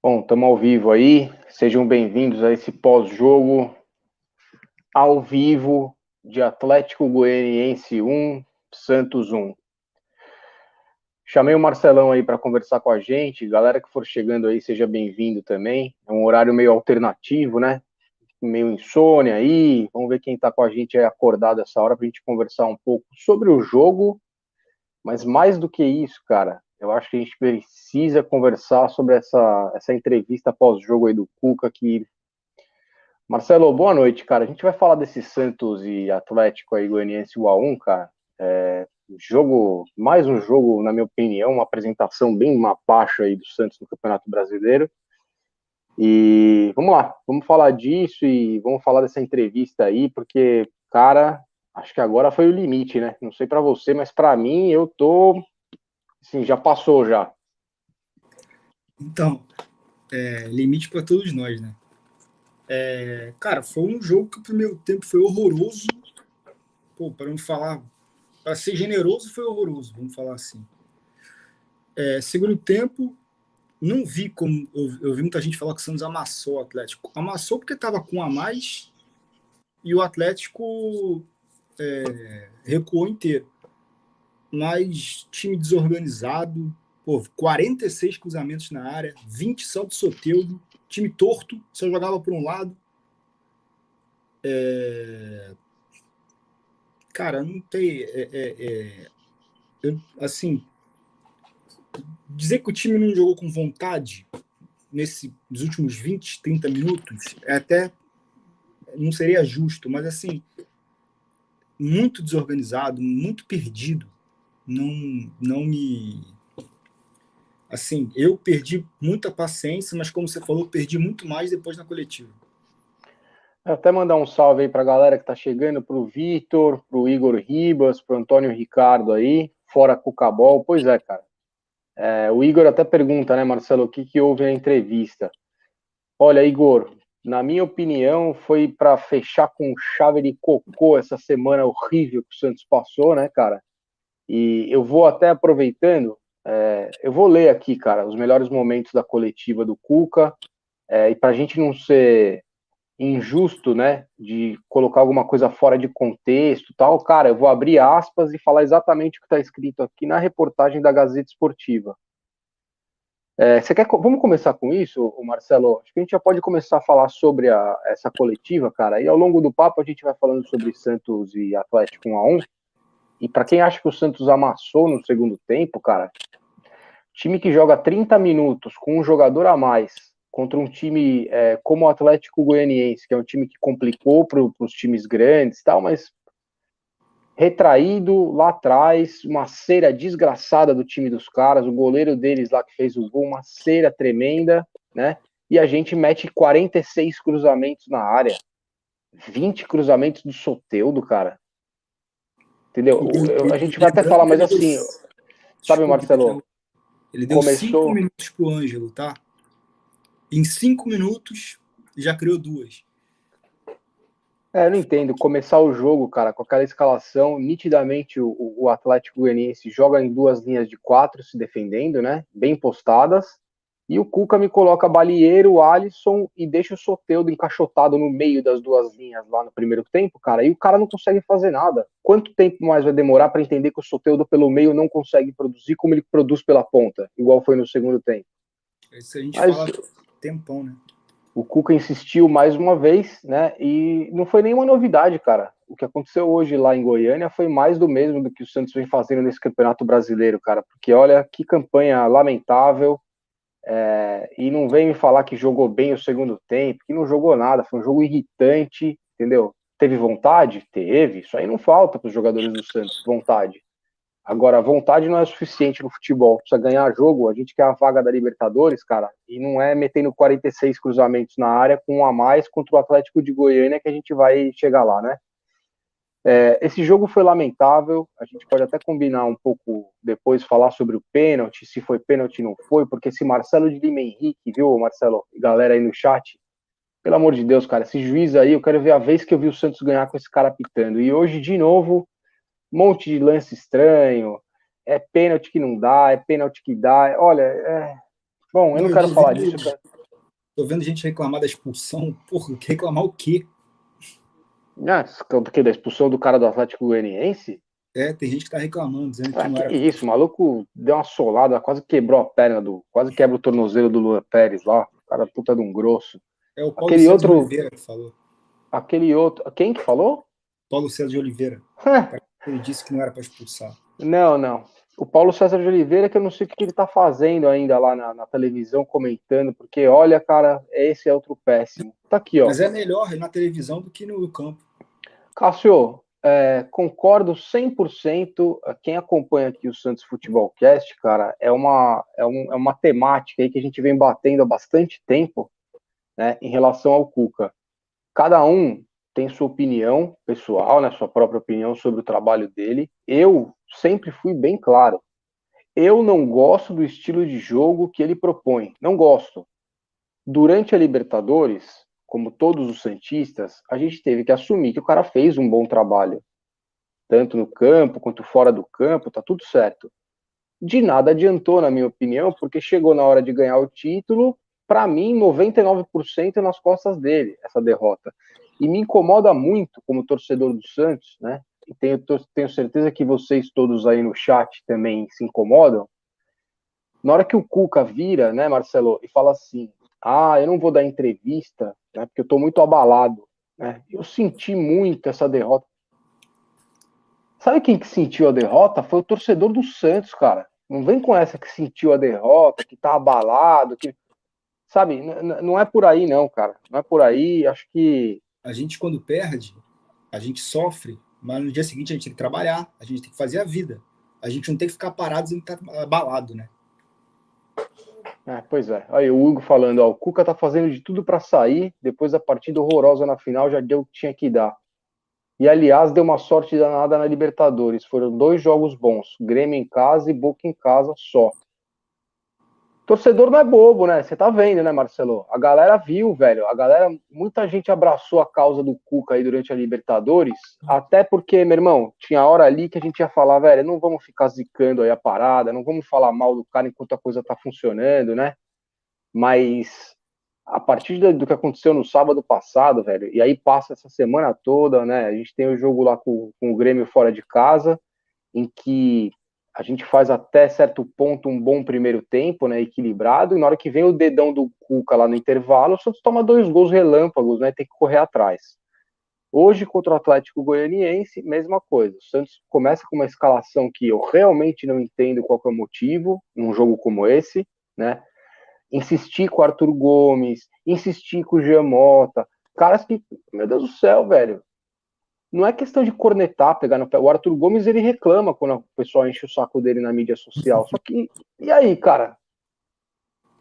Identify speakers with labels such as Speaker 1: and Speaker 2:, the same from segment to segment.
Speaker 1: Bom, estamos ao vivo aí. Sejam bem-vindos a esse pós-jogo ao vivo de Atlético Goianiense 1, Santos 1. Chamei o Marcelão aí para conversar com a gente. Galera que for chegando aí, seja bem-vindo também. É um horário meio alternativo, né? Meio insônia aí. Vamos ver quem está com a gente aí acordado essa hora para a gente conversar um pouco sobre o jogo. Mas mais do que isso, cara, eu acho que a gente precisa conversar sobre essa, essa entrevista pós-jogo aí do Cuca, que... Marcelo, boa noite, cara. A gente vai falar desse Santos e Atlético aí, Goianiense 1x1, cara. É, jogo, mais um jogo, na minha opinião, uma apresentação bem mapacha aí do Santos no Campeonato Brasileiro. E vamos lá, vamos falar disso e vamos falar dessa entrevista aí, porque, cara, acho que agora foi o limite, né? Não sei para você, mas para mim eu tô Sim, já passou já.
Speaker 2: Então, é, limite para todos nós, né? É, cara, foi um jogo que o primeiro tempo foi horroroso. Pô, para não falar, para ser generoso, foi horroroso, vamos falar assim. É, segundo tempo, não vi como. Eu, eu, vi muita gente falar que o Santos amassou o Atlético. Amassou porque estava com um a mais e o Atlético é, recuou inteiro mas time desorganizado, pô, 46 cruzamentos na área, 20 só de Soteudo, time torto, só jogava por um lado. É... Cara, não tem. É, é, é... Eu, assim, dizer que o time não jogou com vontade nesse, nos últimos 20, 30 minutos é até não seria justo, mas assim, muito desorganizado, muito perdido não, não me. Assim, eu perdi muita paciência, mas como você falou, perdi muito mais depois na coletiva.
Speaker 1: Até mandar um salve aí para a galera que está chegando, para o Vitor, para o Igor Ribas, para o Antônio Ricardo aí, fora Cucabol. Pois é, cara. É, o Igor até pergunta, né, Marcelo, o que, que houve na entrevista? Olha, Igor, na minha opinião, foi para fechar com chave de cocô essa semana horrível que o Santos passou, né, cara? E eu vou até aproveitando, é, eu vou ler aqui, cara, os melhores momentos da coletiva do Cuca, é, e para a gente não ser injusto, né, de colocar alguma coisa fora de contexto tal, cara, eu vou abrir aspas e falar exatamente o que está escrito aqui na reportagem da Gazeta Esportiva. É, você quer, vamos começar com isso, Marcelo? Acho que a gente já pode começar a falar sobre a, essa coletiva, cara, e ao longo do papo a gente vai falando sobre Santos e Atlético 1 a 1 e para quem acha que o Santos amassou no segundo tempo, cara, time que joga 30 minutos com um jogador a mais contra um time é, como o Atlético Goianiense, que é um time que complicou para os times grandes tal, mas retraído lá atrás, uma cera desgraçada do time dos caras, o goleiro deles lá que fez o gol, uma cera tremenda, né? E a gente mete 46 cruzamentos na área. 20 cruzamentos do Soteudo, cara. Entendeu? Eu, a gente vai até falar, mas assim, sabe, Marcelo?
Speaker 2: Ele deu começou... cinco minutos pro Ângelo, tá? Em cinco minutos já criou duas.
Speaker 1: É, eu não entendo. Começar o jogo, cara, com aquela escalação, nitidamente o, o Atlético Goianiense joga em duas linhas de quatro se defendendo, né? Bem postadas. E o Cuca me coloca Balieiro, Alisson e deixa o Soteudo encaixotado no meio das duas linhas lá no primeiro tempo, cara. E o cara não consegue fazer nada. Quanto tempo mais vai demorar para entender que o Soteudo pelo meio não consegue produzir como ele produz pela ponta, igual foi no segundo tempo?
Speaker 2: Isso a gente Mas, fala tempão, né?
Speaker 1: O Cuca insistiu mais uma vez, né? E não foi nenhuma novidade, cara. O que aconteceu hoje lá em Goiânia foi mais do mesmo do que o Santos vem fazendo nesse Campeonato Brasileiro, cara. Porque olha que campanha lamentável é, e não vem me falar que jogou bem o segundo tempo, que não jogou nada, foi um jogo irritante, entendeu? Teve vontade? Teve. Isso aí não falta para os jogadores do Santos, vontade. Agora, vontade não é suficiente no futebol. Precisa ganhar jogo. A gente quer a vaga da Libertadores, cara, e não é metendo 46 cruzamentos na área com um a mais contra o Atlético de Goiânia que a gente vai chegar lá, né? É, esse jogo foi lamentável. A gente pode até combinar um pouco depois, falar sobre o pênalti, se foi pênalti ou não foi, porque esse Marcelo de Lima Henrique, viu, Marcelo, galera aí no chat, pelo amor de Deus, cara, esse juiz aí, eu quero ver a vez que eu vi o Santos ganhar com esse cara pitando. E hoje, de novo, um monte de lance estranho, é pênalti que não dá, é pênalti que dá. Olha, é... bom, eu não quero falar disso. Cara.
Speaker 2: Tô vendo gente reclamar da expulsão. Porra, reclamar o quê?
Speaker 1: Ah, que? Da expulsão do cara do Atlético Goianiense?
Speaker 2: É, tem gente que tá reclamando, dizendo
Speaker 1: ah,
Speaker 2: que não
Speaker 1: que
Speaker 2: era.
Speaker 1: Isso, o maluco deu uma solada, quase quebrou a perna do. Quase quebra o tornozelo do Luan Pérez lá. O cara puta de um grosso.
Speaker 2: É o Paulo
Speaker 1: Aquele
Speaker 2: César
Speaker 1: outro-
Speaker 2: de Oliveira que falou.
Speaker 1: Aquele outro. Quem que falou?
Speaker 2: Paulo César de Oliveira. Ele disse que não era para expulsar.
Speaker 1: Não, não. O Paulo César de Oliveira, que eu não sei o que que ele tá fazendo ainda lá na, na televisão, comentando, porque olha, cara, esse é outro péssimo. Tá aqui, ó.
Speaker 2: Mas é melhor na televisão do que no campo.
Speaker 1: Cássio, é, concordo 100%. Quem acompanha aqui o Santos Futebol Cast, cara, é uma, é, um, é uma temática aí que a gente vem batendo há bastante tempo né, em relação ao Cuca. Cada um tem sua opinião pessoal, né, sua própria opinião sobre o trabalho dele. Eu sempre fui bem claro. Eu não gosto do estilo de jogo que ele propõe. Não gosto. Durante a Libertadores, como todos os Santistas, a gente teve que assumir que o cara fez um bom trabalho. Tanto no campo quanto fora do campo, tá tudo certo. De nada adiantou, na minha opinião, porque chegou na hora de ganhar o título, para mim, 99% nas costas dele, essa derrota. E me incomoda muito, como torcedor do Santos, né? E tenho, tenho certeza que vocês todos aí no chat também se incomodam. Na hora que o Cuca vira, né, Marcelo, e fala assim: ah, eu não vou dar entrevista, né, porque eu tô muito abalado. Né? Eu senti muito essa derrota. Sabe quem que sentiu a derrota? Foi o torcedor do Santos, cara. Não vem com essa que sentiu a derrota, que tá abalado, que. Sabe, não é por aí, não, cara. Não é por aí. Acho que.
Speaker 2: A gente, quando perde, a gente sofre, mas no dia seguinte a gente tem que trabalhar, a gente tem que fazer a vida. A gente não tem que ficar parado e estar abalado, né?
Speaker 1: É, pois é. Aí o Hugo falando, ó, o Cuca tá fazendo de tudo para sair, depois da partida horrorosa na final já deu o que tinha que dar. E aliás, deu uma sorte danada na Libertadores. Foram dois jogos bons, Grêmio em casa e Boca em casa só. Torcedor não é bobo, né? Você tá vendo, né, Marcelo? A galera viu, velho. A galera, muita gente abraçou a causa do Cuca aí durante a Libertadores, até porque, meu irmão, tinha hora ali que a gente ia falar, velho, não vamos ficar zicando aí a parada, não vamos falar mal do cara enquanto a coisa tá funcionando, né? Mas a partir do que aconteceu no sábado passado, velho, e aí passa essa semana toda, né? A gente tem o jogo lá com, com o Grêmio fora de casa, em que a gente faz até certo ponto um bom primeiro tempo, né, equilibrado, e na hora que vem o dedão do Cuca lá no intervalo, o Santos toma dois gols relâmpagos, né, tem que correr atrás. Hoje, contra o Atlético Goianiense, mesma coisa. O Santos começa com uma escalação que eu realmente não entendo qual é o motivo, num jogo como esse, né, insistir com o Arthur Gomes, insistir com o Giamota, caras que, meu Deus do céu, velho, não é questão de cornetar, pegar no pé. O Arthur Gomes ele reclama quando o pessoal enche o saco dele na mídia social. Só que, e aí, cara?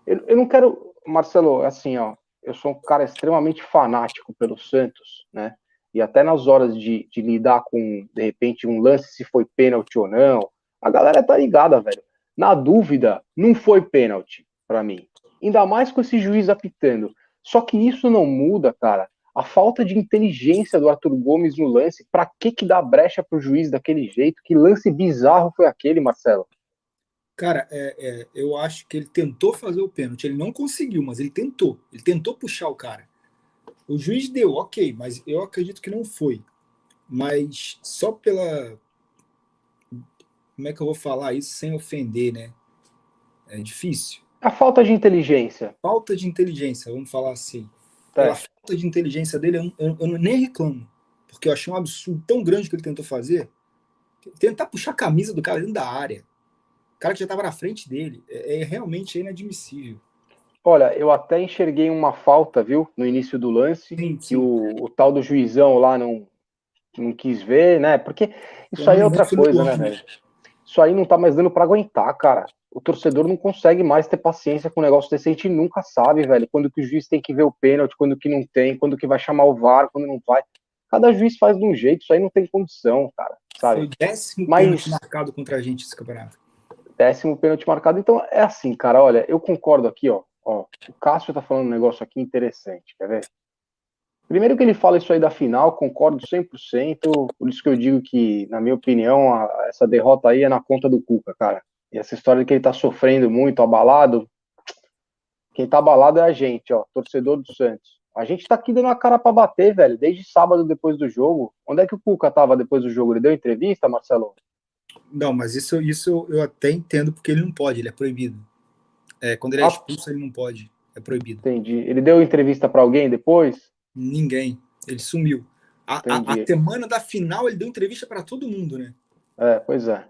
Speaker 1: Eu, eu não quero. Marcelo, assim, ó. Eu sou um cara extremamente fanático pelo Santos, né? E até nas horas de, de lidar com, de repente, um lance se foi pênalti ou não, a galera tá ligada, velho. Na dúvida, não foi pênalti para mim. Ainda mais com esse juiz apitando. Só que isso não muda, cara, a falta de inteligência do Arthur Gomes no lance, para que que dá brecha pro juiz daquele jeito? Que lance bizarro foi aquele, Marcelo?
Speaker 2: Cara, é, é, eu acho que ele tentou fazer o pênalti, ele não conseguiu, mas ele tentou, ele tentou puxar o cara. O juiz deu, ok, mas eu acredito que não foi. Mas só pela. Como é que eu vou falar isso sem ofender, né? É difícil.
Speaker 1: A falta de inteligência.
Speaker 2: Falta de inteligência, vamos falar assim pela falta de inteligência dele, eu, eu, eu, nem reclamo. Porque eu achei um absurdo tão grande que ele tentou fazer. Tentar puxar a camisa do cara dentro da área. O cara que já estava na frente dele. É, é, realmente inadmissível.
Speaker 1: Olha, eu até enxerguei uma falta, viu, no início do lance, sim, sim. que o, o, tal do juizão lá não, não quis ver, né? Porque isso aí é outra coisa, né, velho? Isso aí não tá mais dando para aguentar, cara o torcedor não consegue mais ter paciência com um negócio desse, a gente nunca sabe, velho, quando que o juiz tem que ver o pênalti, quando que não tem, quando que vai chamar o VAR, quando não vai. Cada juiz faz de um jeito, isso aí não tem condição, cara, sabe?
Speaker 2: Foi o décimo Mas... pênalti marcado contra a gente esse campeonato.
Speaker 1: Décimo pênalti marcado, então é assim, cara, olha, eu concordo aqui, ó, ó, o Cássio tá falando um negócio aqui interessante, quer ver? Primeiro que ele fala isso aí da final, concordo 100%, por isso que eu digo que, na minha opinião, a, essa derrota aí é na conta do Cuca, cara. E essa história de que ele tá sofrendo muito, abalado, Quem tá abalado é a gente, ó, torcedor do Santos. A gente tá aqui dando a cara para bater, velho, desde sábado depois do jogo. Onde é que o Cuca tava depois do jogo? Ele deu entrevista, Marcelo?
Speaker 2: Não, mas isso, isso eu até entendo porque ele não pode, ele é proibido. É, quando ele é ah. expulso, ele não pode. É proibido.
Speaker 1: Entendi. Ele deu entrevista para alguém depois?
Speaker 2: Ninguém. Ele sumiu. A, a, a, semana da final ele deu entrevista para todo mundo, né?
Speaker 1: É, pois é.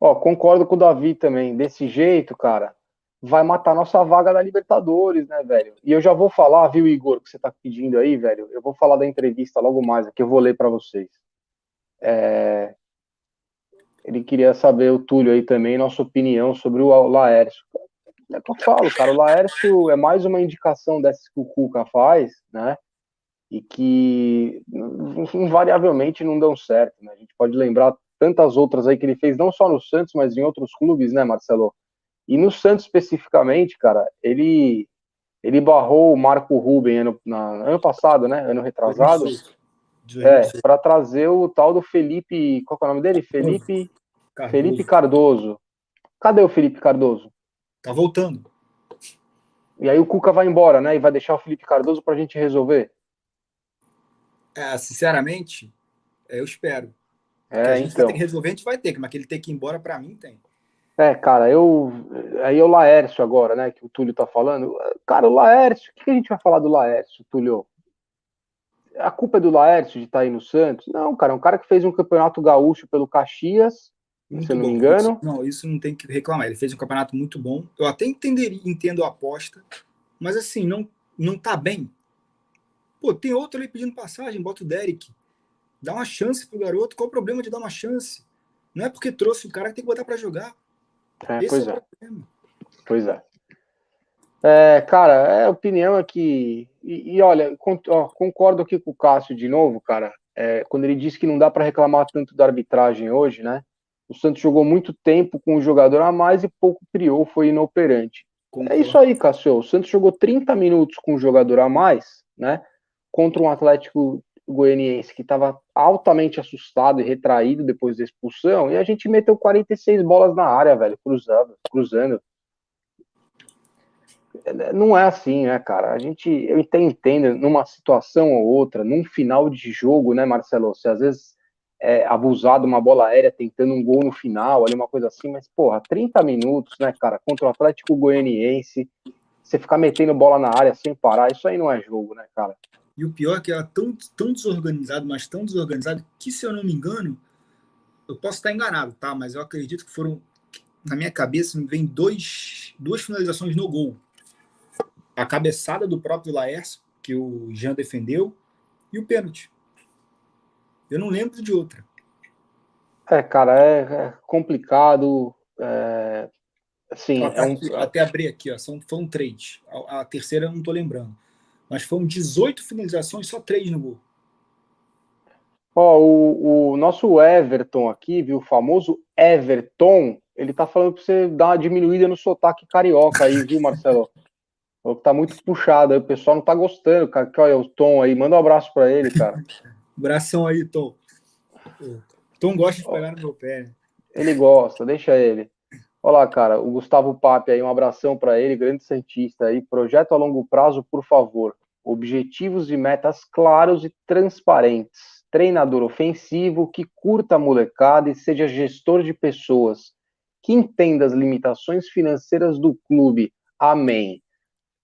Speaker 1: Ó, concordo com o Davi também. Desse jeito, cara, vai matar nossa vaga da Libertadores, né, velho? E eu já vou falar, viu, Igor, que você tá pedindo aí, velho? Eu vou falar da entrevista logo mais aqui, eu vou ler para vocês. É... Ele queria saber, o Túlio aí também, nossa opinião sobre o Laércio. É que eu falo, cara, o Laércio é mais uma indicação dessas que o Cuca faz, né? E que invariavelmente não dão certo, né? A gente pode lembrar tantas outras aí que ele fez, não só no Santos, mas em outros clubes, né, Marcelo? E no Santos especificamente, cara, ele ele barrou o Marco Ruben ano, na, ano passado, né? Ano retrasado. É, para trazer o tal do Felipe. Qual é o nome dele? Felipe. Cardoso. Felipe Cardoso. Cadê o Felipe Cardoso?
Speaker 2: Tá voltando.
Speaker 1: E aí o Cuca vai embora, né? E vai deixar o Felipe Cardoso pra gente resolver.
Speaker 2: É, sinceramente, eu espero.
Speaker 1: É, a
Speaker 2: gente
Speaker 1: então.
Speaker 2: vai ter que resolver, a gente vai ter, mas que ele ter que ir embora, para mim, tem.
Speaker 1: É, cara, eu. Aí é o Laércio agora, né? Que o Túlio tá falando. Cara, o Laércio, o que a gente vai falar do Laércio, Túlio? A culpa é do Laércio de estar tá aí no Santos? Não, cara, é um cara que fez um campeonato gaúcho pelo Caxias, muito se eu não bom. me engano.
Speaker 2: Isso, não, isso não tem que reclamar. Ele fez um campeonato muito bom. Eu até entenderia, entendo a aposta, mas assim, não, não tá bem. Pô, tem outro ali pedindo passagem, bota o Derek. Dá uma chance pro garoto. Qual o problema de dar uma chance? Não é porque trouxe o cara que tem que botar para jogar.
Speaker 1: É, Esse pois é. é. Pois é. É, cara, é, a opinião é que. E, e olha, ó, concordo aqui com o Cássio de novo, cara. É, quando ele disse que não dá para reclamar tanto da arbitragem hoje, né? O Santos jogou muito tempo com o jogador a mais e pouco criou, foi inoperante. Concordo. É isso aí, Cássio. O Santos jogou 30 minutos com o jogador a mais, né? Contra um Atlético goianiense que estava altamente assustado e retraído depois da expulsão, e a gente meteu 46 bolas na área, velho, cruzando, cruzando. Não é assim, né, cara? A gente, eu entendo, numa situação ou outra, num final de jogo, né, Marcelo? Você às vezes é abusado uma bola aérea tentando um gol no final, ali uma coisa assim, mas, porra, 30 minutos, né, cara, contra o Atlético Goianiense, você ficar metendo bola na área sem parar, isso aí não é jogo, né, cara?
Speaker 2: E o pior é que era tão, tão desorganizado, mas tão desorganizado, que se eu não me engano, eu posso estar enganado, tá? Mas eu acredito que foram, na minha cabeça, me vem dois, duas finalizações no gol. A cabeçada do próprio Laércio, que o Jean defendeu, e o pênalti. Eu não lembro de outra.
Speaker 1: É, cara, é, é complicado. É, assim,
Speaker 2: até,
Speaker 1: é um...
Speaker 2: até abrir aqui, ó, são, foram três. A, a terceira eu não estou lembrando mas foram 18 finalizações, só três no gol.
Speaker 1: Ó, o, o, nosso Everton aqui, viu? O famoso Everton, ele tá falando pra você dar uma diminuída no sotaque carioca aí, viu, Marcelo? Tá muito puxado aí, o pessoal não tá gostando, cara. Que olha o Tom aí, manda um abraço pra ele, cara.
Speaker 2: Abração aí, Tom. Tom gosta de pegar no meu pé.
Speaker 1: Ele gosta, deixa ele. Olá, cara, o Gustavo Pape aí, um abração para ele, grande cientista aí. Projeto a longo prazo, por favor. Objetivos e metas claros e transparentes. Treinador ofensivo que curta a molecada e seja gestor de pessoas. Que entenda as limitações financeiras do clube. Amém.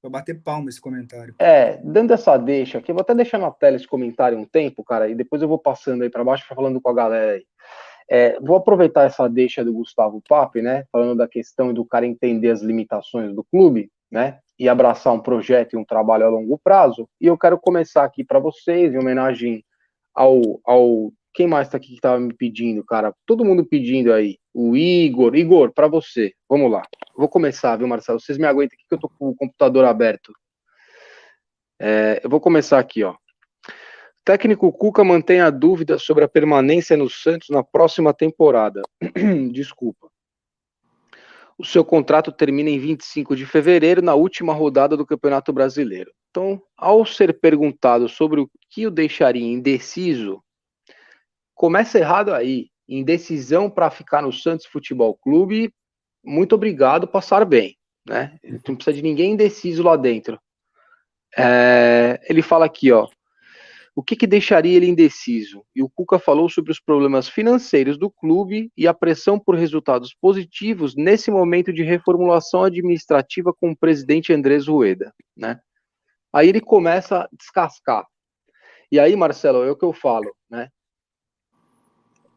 Speaker 2: Vou bater palma esse comentário.
Speaker 1: É, dando essa deixa aqui, vou até deixar na tela esse comentário um tempo, cara, e depois eu vou passando aí para baixo, falando com a galera aí. É, vou aproveitar essa deixa do Gustavo Pape, né, falando da questão do cara entender as limitações do clube, né, e abraçar um projeto e um trabalho a longo prazo. E eu quero começar aqui para vocês, em homenagem ao, ao quem mais está aqui que estava me pedindo, cara? Todo mundo pedindo aí. O Igor. Igor, para você. Vamos lá. Vou começar, viu, Marcelo? Vocês me aguentam aqui que eu tô com o computador aberto. É, eu vou começar aqui, ó. Técnico Cuca mantém a dúvida sobre a permanência no Santos na próxima temporada. Desculpa. O seu contrato termina em 25 de fevereiro, na última rodada do Campeonato Brasileiro. Então, ao ser perguntado sobre o que o deixaria indeciso, começa errado aí. Indecisão para ficar no Santos Futebol Clube, muito obrigado, passar bem. né? Não precisa de ninguém indeciso lá dentro. É, ele fala aqui, ó. O que, que deixaria ele indeciso? E o Cuca falou sobre os problemas financeiros do clube e a pressão por resultados positivos nesse momento de reformulação administrativa com o presidente Andrés Rueda, né? Aí ele começa a descascar. E aí, Marcelo, é o que eu falo, né?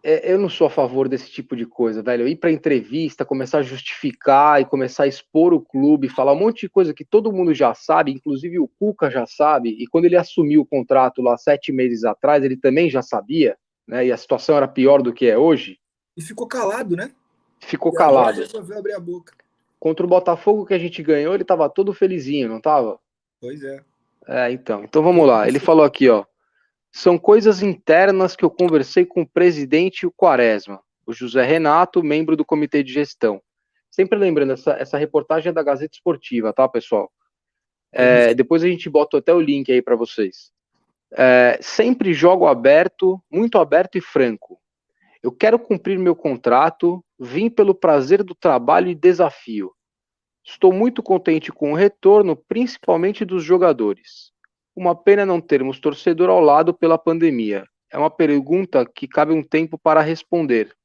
Speaker 1: É, eu não sou a favor desse tipo de coisa, velho. Ir para entrevista, começar a justificar e começar a expor o clube, falar um monte de coisa que todo mundo já sabe, inclusive o Cuca já sabe. E quando ele assumiu o contrato lá sete meses atrás, ele também já sabia, né? E a situação era pior do que é hoje.
Speaker 2: E ficou calado, né?
Speaker 1: Ficou e calado.
Speaker 2: Resolveu abrir a boca.
Speaker 1: Contra o Botafogo que a gente ganhou, ele tava todo felizinho, não tava?
Speaker 2: Pois é.
Speaker 1: É, então. Então vamos lá. Ele falou aqui, ó. São coisas internas que eu conversei com o presidente e o Quaresma, o José Renato, membro do comitê de gestão. Sempre lembrando, essa, essa reportagem é da Gazeta Esportiva, tá, pessoal? É, depois a gente bota até o link aí para vocês. É, sempre jogo aberto, muito aberto e franco. Eu quero cumprir meu contrato, vim pelo prazer do trabalho e desafio. Estou muito contente com o retorno, principalmente dos jogadores. Uma pena não termos torcedor ao lado pela pandemia. É uma pergunta que cabe um tempo para responder.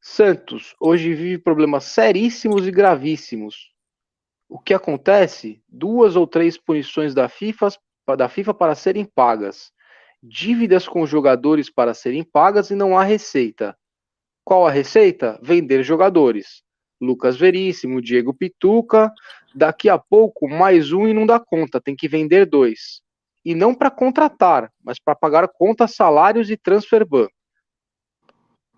Speaker 1: Santos hoje vive problemas seríssimos e gravíssimos. O que acontece? Duas ou três punições da FIFA, da FIFA para serem pagas, dívidas com jogadores para serem pagas e não há receita. Qual a receita? Vender jogadores. Lucas Veríssimo, Diego Pituca, daqui a pouco mais um e não dá conta, tem que vender dois. E não para contratar, mas para pagar contas, salários e transfer ban.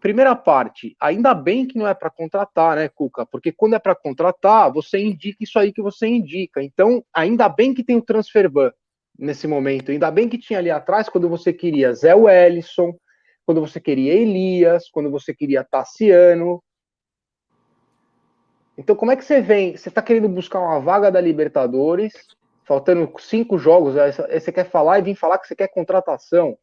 Speaker 1: Primeira parte, ainda bem que não é para contratar, né, Cuca? Porque quando é para contratar, você indica isso aí que você indica. Então, ainda bem que tem o transfer ban nesse momento. Ainda bem que tinha ali atrás quando você queria Zé Wellison, quando você queria Elias, quando você queria Tassiano, então, como é que você vem? Você está querendo buscar uma vaga da Libertadores, faltando cinco jogos, aí você quer falar e vir falar que você quer contratação.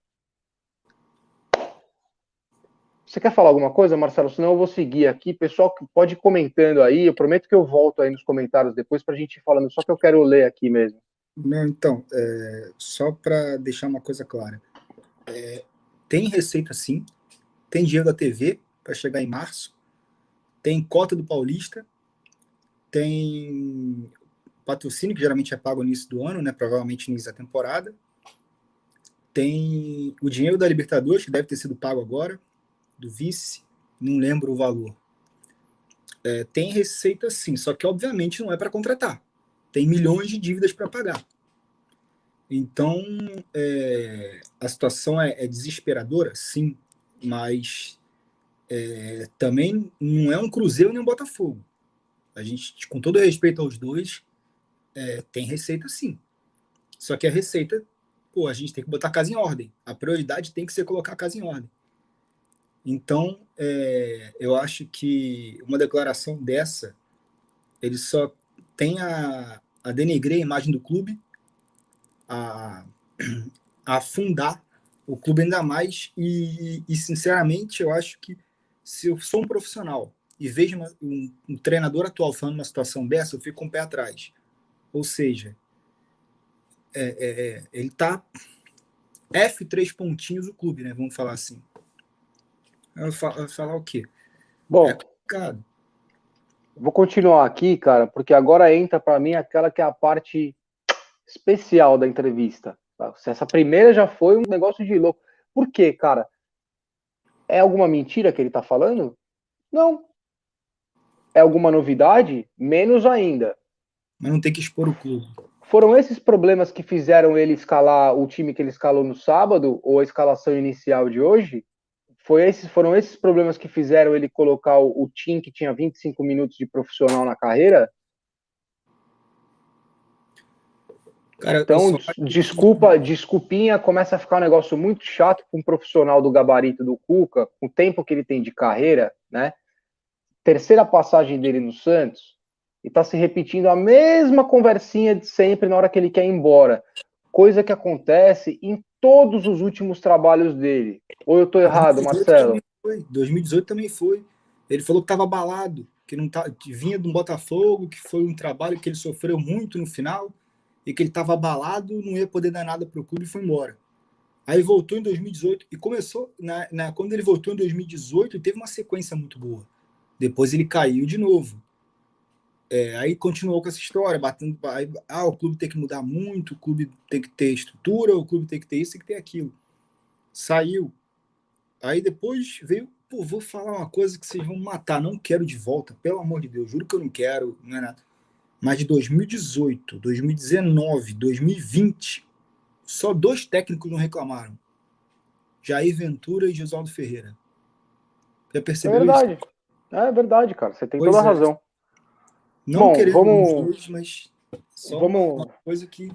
Speaker 1: Você quer falar alguma coisa, Marcelo? Senão eu vou seguir aqui. Pessoal, pode ir comentando aí. Eu prometo que eu volto aí nos comentários depois para a gente ir falando. Só que eu quero ler aqui mesmo.
Speaker 2: Não, então, é, só para deixar uma coisa clara. É, tem receita sim. Tem dinheiro da TV para chegar em março. Tem cota do Paulista tem patrocínio, que geralmente é pago no início do ano, né? Provavelmente no início da temporada. Tem o dinheiro da Libertadores, que deve ter sido pago agora, do vice, não lembro o valor. É, tem receita sim, só que obviamente não é para contratar. Tem milhões de dívidas para pagar. Então, é, a situação é, é, desesperadora, sim, mas é, também não é um Cruzeiro nem um Botafogo. A gente, com todo respeito aos dois, é, tem receita sim. Só que a receita, pô, a gente tem que botar a casa em ordem. A prioridade tem que ser colocar a casa em ordem. Então, é, eu acho que uma declaração dessa, ele só tem a, a denegrir a imagem do clube, a, a afundar o clube ainda mais. E, e, sinceramente, eu acho que se eu sou um profissional e vejo uma, um, um, treinador atual falando uma situação dessa, eu fico com um o pé atrás. Ou seja, é, é, é ele está F3 pontinhos o clube, né? Vamos falar assim. Eu vou falar o quê?
Speaker 1: Bom, é complicado. Vou continuar aqui, cara, porque agora entra para mim aquela que é a parte especial da entrevista. Tá? Essa primeira já foi um negócio de louco. Por quê, cara? É alguma mentira que ele tá falando? Não é alguma novidade, menos ainda.
Speaker 2: Mas não tem que expor o clube.
Speaker 1: Foram esses problemas que fizeram ele escalar o time que ele escalou no sábado, ou a escalação inicial de hoje? Foi esses, foram esses problemas que fizeram ele colocar o, o time que tinha 25 minutos de profissional na carreira? Cara, então, só... desculpa, desculpinha, começa a ficar um negócio muito chato com um profissional do gabarito do Cuca, com o tempo que ele tem de carreira, né? Terceira passagem dele no Santos e está se repetindo a mesma conversinha de sempre na hora que ele quer ir embora. Coisa que acontece em todos os últimos trabalhos dele. Ou eu estou errado, 2018 Marcelo?
Speaker 2: Também 2018 também foi. Ele falou que estava abalado, que que não tá, que vinha do Botafogo, que foi um trabalho que ele sofreu muito no final e que ele estava abalado, não ia poder dar nada para o clube e foi embora. Aí voltou em 2018 e começou, na, na, quando ele voltou em 2018, teve uma sequência muito boa. Depois ele caiu de novo. É, aí continuou com essa história, batendo. Aí, ah, o clube tem que mudar muito, o clube tem que ter estrutura, o clube tem que ter isso, tem que ter aquilo. Saiu. Aí depois veio, pô, vou falar uma coisa que vocês vão matar, não quero de volta, pelo amor de Deus, juro que eu não quero, não é nada. Mas de 2018, 2019, 2020, só dois técnicos não reclamaram. Jair Ventura e Gisaldo Ferreira. Já percebeu
Speaker 1: é verdade. isso? É verdade, cara. Você tem pois toda a é. razão.
Speaker 2: Não Bom, querendo vamos... dois, mas só vamos... uma coisa que.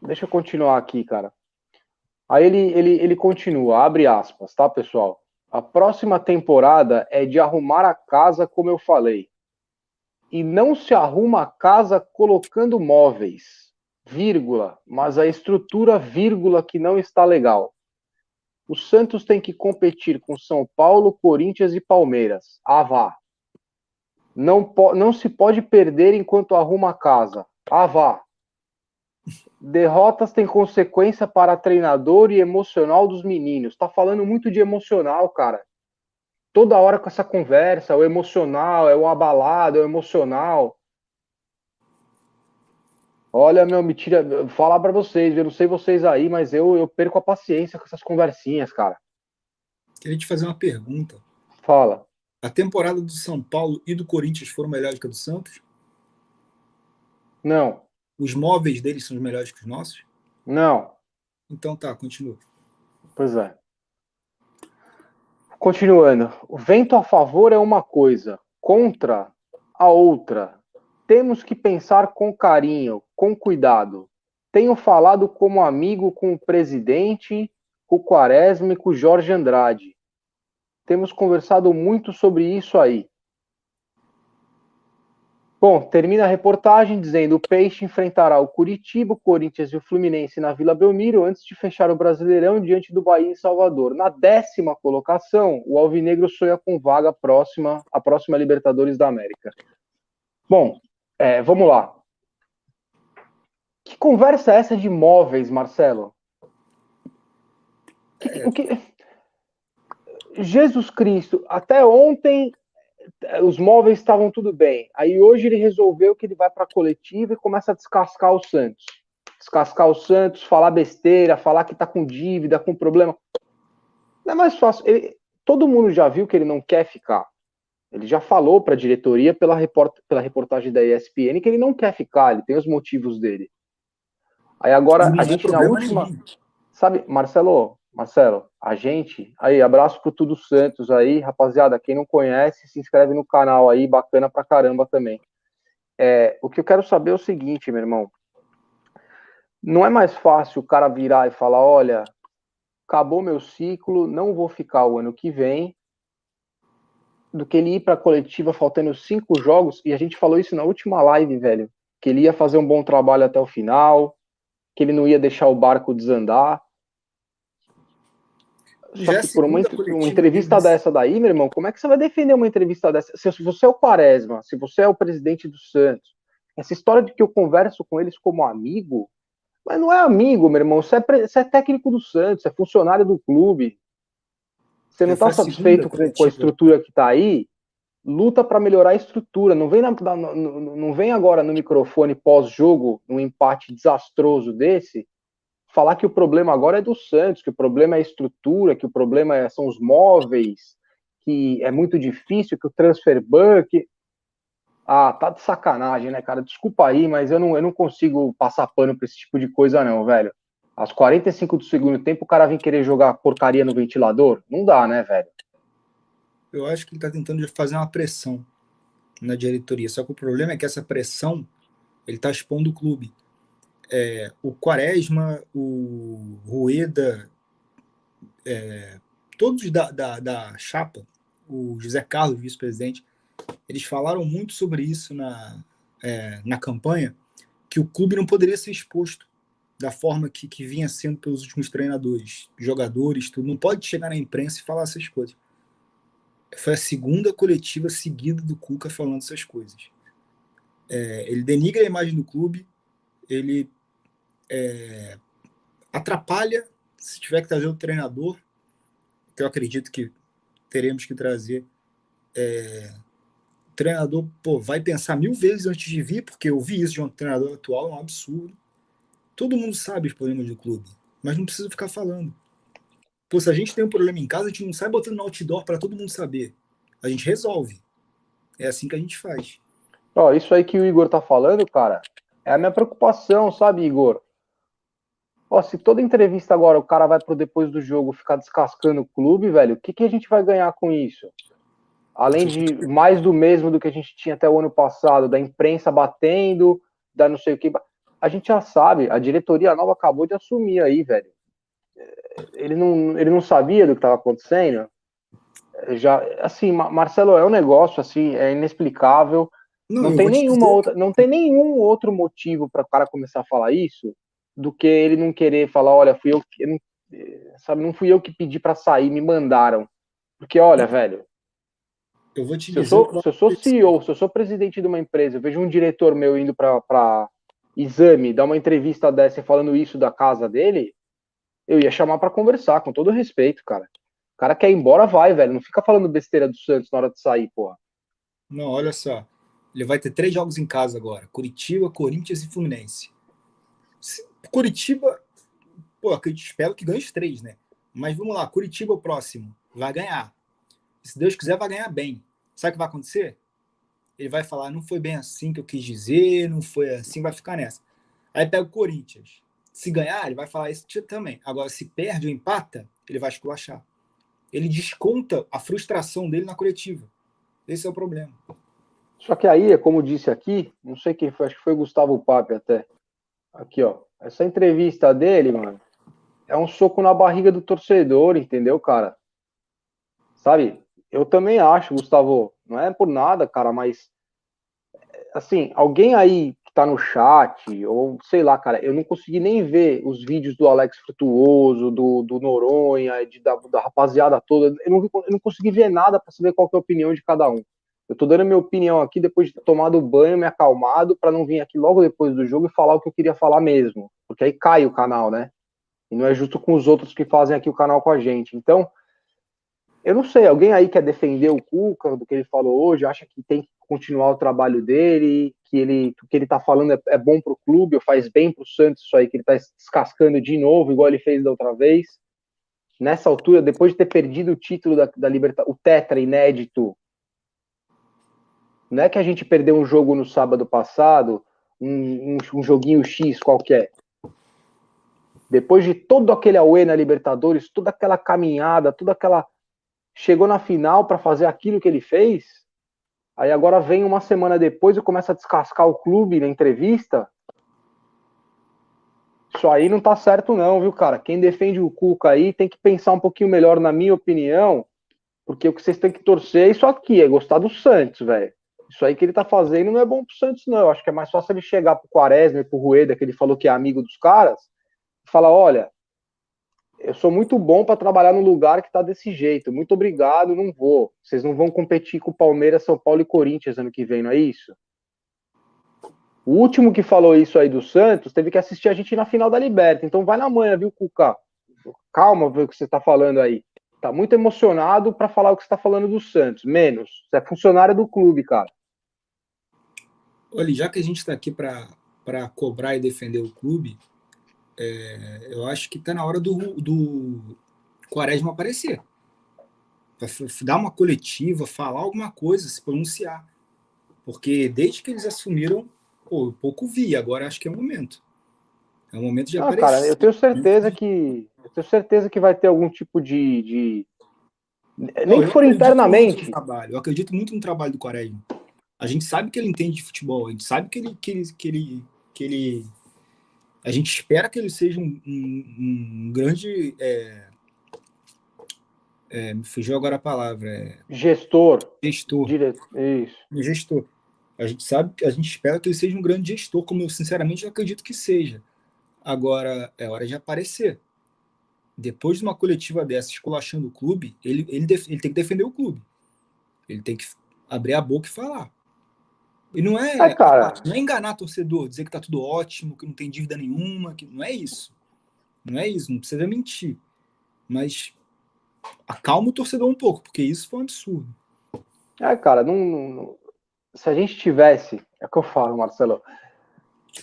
Speaker 1: Deixa eu continuar aqui, cara. Aí ele, ele, ele continua, abre aspas, tá, pessoal? A próxima temporada é de arrumar a casa, como eu falei. E não se arruma a casa colocando móveis, vírgula, mas a estrutura, vírgula, que não está legal. O Santos tem que competir com São Paulo, Corinthians e Palmeiras. Ah, vá. Não, não se pode perder enquanto arruma a casa. Ah, vá. Derrotas têm consequência para treinador e emocional dos meninos. Tá falando muito de emocional, cara. Toda hora com essa conversa, o emocional, é o abalado, é o emocional. Olha, meu, me tira. Falar para vocês, eu não sei vocês aí, mas eu, eu perco a paciência com essas conversinhas, cara.
Speaker 2: Queria te fazer uma pergunta.
Speaker 1: Fala.
Speaker 2: A temporada do São Paulo e do Corinthians foram melhores que a do Santos?
Speaker 1: Não.
Speaker 2: Os móveis deles são melhores que os nossos?
Speaker 1: Não.
Speaker 2: Então tá, continua.
Speaker 1: Pois é. Continuando. O vento a favor é uma coisa, contra a outra. Temos que pensar com carinho, com cuidado. Tenho falado como amigo com o presidente, com o Quaresma e com o Jorge Andrade. Temos conversado muito sobre isso aí. Bom, termina a reportagem dizendo: o Peixe enfrentará o Curitiba, o Corinthians e o Fluminense na Vila Belmiro antes de fechar o Brasileirão diante do Bahia em Salvador. Na décima colocação, o Alvinegro sonha com vaga próxima à próxima Libertadores da América. Bom, é, vamos lá. Que conversa é essa de móveis, Marcelo? Que, é. o que... Jesus Cristo, até ontem os móveis estavam tudo bem. Aí hoje ele resolveu que ele vai para a coletiva e começa a descascar o Santos. Descascar o Santos, falar besteira, falar que está com dívida, com problema. Não é mais fácil. Ele, todo mundo já viu que ele não quer ficar. Ele já falou para a diretoria pela, report, pela reportagem da ESPN que ele não quer ficar, ele tem os motivos dele. Aí agora a gente na última. Sabe, Marcelo, Marcelo, a gente. Aí, abraço pro Tudo Santos aí, rapaziada. Quem não conhece, se inscreve no canal aí, bacana pra caramba também. É, o que eu quero saber é o seguinte, meu irmão. Não é mais fácil o cara virar e falar: olha, acabou meu ciclo, não vou ficar o ano que vem, do que ele ir para a coletiva faltando cinco jogos, e a gente falou isso na última live, velho, que ele ia fazer um bom trabalho até o final, que ele não ia deixar o barco desandar. Só que por uma, uma entrevista dessa daí, meu irmão, como é que você vai defender uma entrevista dessa? Se você é o Quaresma, se você é o presidente do Santos, essa história de que eu converso com eles como amigo, mas não é amigo, meu irmão, você é, você é técnico do Santos, é funcionário do clube. Você não está satisfeito com, com, a estrutura que está aí, luta para melhorar a estrutura. Não vem, na, não vem agora no microfone pós-jogo, num empate desastroso desse, falar que o problema agora é do Santos, que o problema é a estrutura, que o problema é, são os móveis, que é muito difícil, que o transfer ban, que... Ah, tá de sacanagem, né, cara? Desculpa aí, mas eu não, eu não consigo passar pano pra esse tipo de coisa, não, velho. Aos 45 do segundo tempo, o cara vem querer jogar porcaria no ventilador? Não dá, né, velho?
Speaker 2: Eu acho que ele está tentando fazer uma pressão na diretoria. Só que o problema é que essa pressão ele está expondo o clube. É, o Quaresma, o Rueda, é, todos da, da, da, chapa, o José Carlos, vice-presidente, eles falaram muito sobre isso na, é, na campanha, que o clube não poderia ser exposto da forma que, que vinha sendo pelos últimos treinadores, jogadores, tudo. Não pode chegar na imprensa e falar essas coisas Foi a segunda coletiva seguida do Cuca falando essas coisas. É, ele denigra a imagem do clube, ele é, atrapalha se tiver que trazer o treinador, que eu acredito que teremos que trazer. É, o treinador pô, vai pensar mil vezes antes de vir, porque eu vi isso de um treinador atual, é um absurdo. Todo mundo sabe os problemas do clube, mas não precisa ficar falando. Pô, se a gente tem um problema em casa, a gente não sai botando no outdoor para todo mundo saber. A gente resolve. É assim que a gente faz.
Speaker 1: Ó, isso aí que o Igor tá falando, cara, é a minha preocupação, sabe, Igor? Ó, se toda entrevista agora o cara vai pro depois do jogo ficar descascando o clube, velho, o que, que a gente vai ganhar com isso? Além de mais do mesmo do que a gente tinha até o ano passado, da imprensa batendo, da não sei o que. A gente já sabe, a diretoria nova acabou de assumir aí, velho. Ele não, ele não sabia do que estava acontecendo. Já, assim, Marcelo, é um negócio assim, é inexplicável. Não, não tem nenhuma outra, não tem nenhum outro motivo para o cara começar a falar isso do que ele não querer falar, olha, fui eu que não, sabe, não fui eu que pedi para sair, me mandaram. Porque olha, velho,
Speaker 2: eu vou te
Speaker 1: se dizer. Eu sou, se eu sou CEO, se eu sou presidente de uma empresa, eu vejo um diretor meu indo para exame, dar uma entrevista dessa falando isso da casa dele, eu ia chamar para conversar, com todo respeito, cara. O cara quer ir embora, vai, velho. Não fica falando besteira do Santos na hora de sair, porra.
Speaker 2: Não, olha só. Ele vai ter três jogos em casa agora: Curitiba, Corinthians e Fluminense. Curitiba, pô, eu espero que ganhe os três, né? Mas vamos lá, Curitiba o próximo. Vai ganhar. Se Deus quiser, vai ganhar bem. Sabe o que vai acontecer? Ele vai falar, não foi bem assim que eu quis dizer, não foi assim, vai ficar nessa. Aí pega o Corinthians. Se ganhar, ele vai falar isso também. Agora, se perde ou empata, ele vai esculachar. Ele desconta a frustração dele na coletiva. Esse é o problema.
Speaker 1: Só que aí, como disse aqui, não sei quem foi, acho que foi o Gustavo Pape até. Aqui, ó. Essa entrevista dele, mano, é um soco na barriga do torcedor, entendeu, cara? Sabe? Eu também acho, Gustavo, não é por nada, cara, mas assim, alguém aí tá no chat, ou sei lá, cara, eu não consegui nem ver os vídeos do Alex Frutuoso, do, do Noronha, de, da, da rapaziada toda, eu não, eu não consegui ver nada para saber qual é a opinião de cada um. Eu tô dando minha opinião aqui depois de ter tomado banho, me acalmado, para não vir aqui logo depois do jogo e falar o que eu queria falar mesmo. Porque aí cai o canal, né? E não é justo com os outros que fazem aqui o canal com a gente. Então, eu não sei, alguém aí quer defender o Cuca do que ele falou hoje, acha que tem que continuar o trabalho dele, que ele o que ele tá falando é, é bom pro clube, ou faz bem pro Santos isso aí, que ele tá descascando de novo, igual ele fez da outra vez. Nessa altura, depois de ter perdido o título da, da Libertadores, o Tetra inédito não é que a gente perdeu um jogo no sábado passado, um, um, um joguinho X qualquer. Depois de todo aquele Aue na Libertadores, toda aquela caminhada, toda aquela. Chegou na final para fazer aquilo que ele fez. Aí agora vem uma semana depois e começa a descascar o clube na entrevista. Isso aí não tá certo, não, viu, cara? Quem defende o Cuca aí tem que pensar um pouquinho melhor, na minha opinião, porque o que vocês têm que torcer é isso aqui, é gostar do Santos, velho. Isso aí que ele tá fazendo não é bom pro Santos, não. Eu acho que é mais fácil ele chegar pro Quaresma e pro Rueda, que ele falou que é amigo dos caras, e falar: olha, eu sou muito bom para trabalhar num lugar que tá desse jeito. Muito obrigado, não vou. Vocês não vão competir com Palmeiras, São Paulo e Corinthians ano que vem, não é isso? O último que falou isso aí do Santos teve que assistir a gente na final da Liberta. Então vai na manhã, viu, Cuca? Calma, ver o que você tá falando aí. Tá muito emocionado para falar o que você tá falando do Santos. Menos. Você é funcionário do clube, cara.
Speaker 2: Olha, já que a gente está aqui para cobrar e defender o clube, é, eu acho que está na hora do, do Quaresma aparecer. Dar uma coletiva, falar alguma coisa, se pronunciar. Porque desde que eles assumiram, pô, eu pouco vi, agora acho que é o momento. É o momento de
Speaker 1: ah, aparecer. Cara, eu tenho certeza que. Eu tenho certeza que vai ter algum tipo de. de... Nem que for internamente.
Speaker 2: Eu acredito muito no trabalho do Quaresma. A gente sabe que ele entende de futebol, a gente sabe que ele, que ele, que ele, que ele a gente espera que ele seja um, um, um grande. É, é, me fugiu agora a palavra. É,
Speaker 1: gestor.
Speaker 2: Gestor.
Speaker 1: Dire... Isso.
Speaker 2: Gestor. A gente sabe, a gente espera que ele seja um grande gestor, como eu sinceramente acredito que seja. Agora é hora de aparecer. Depois de uma coletiva dessa esculachando o clube, ele, ele, ele tem que defender o clube. Ele tem que abrir a boca e falar. E não é,
Speaker 1: é cara.
Speaker 2: não é enganar torcedor, dizer que tá tudo ótimo, que não tem dívida nenhuma, que não é isso. Não é isso, não precisa mentir. Mas acalma o torcedor um pouco, porque isso foi um absurdo.
Speaker 1: É, cara, não, não se a gente tivesse, é o que eu falo, Marcelo.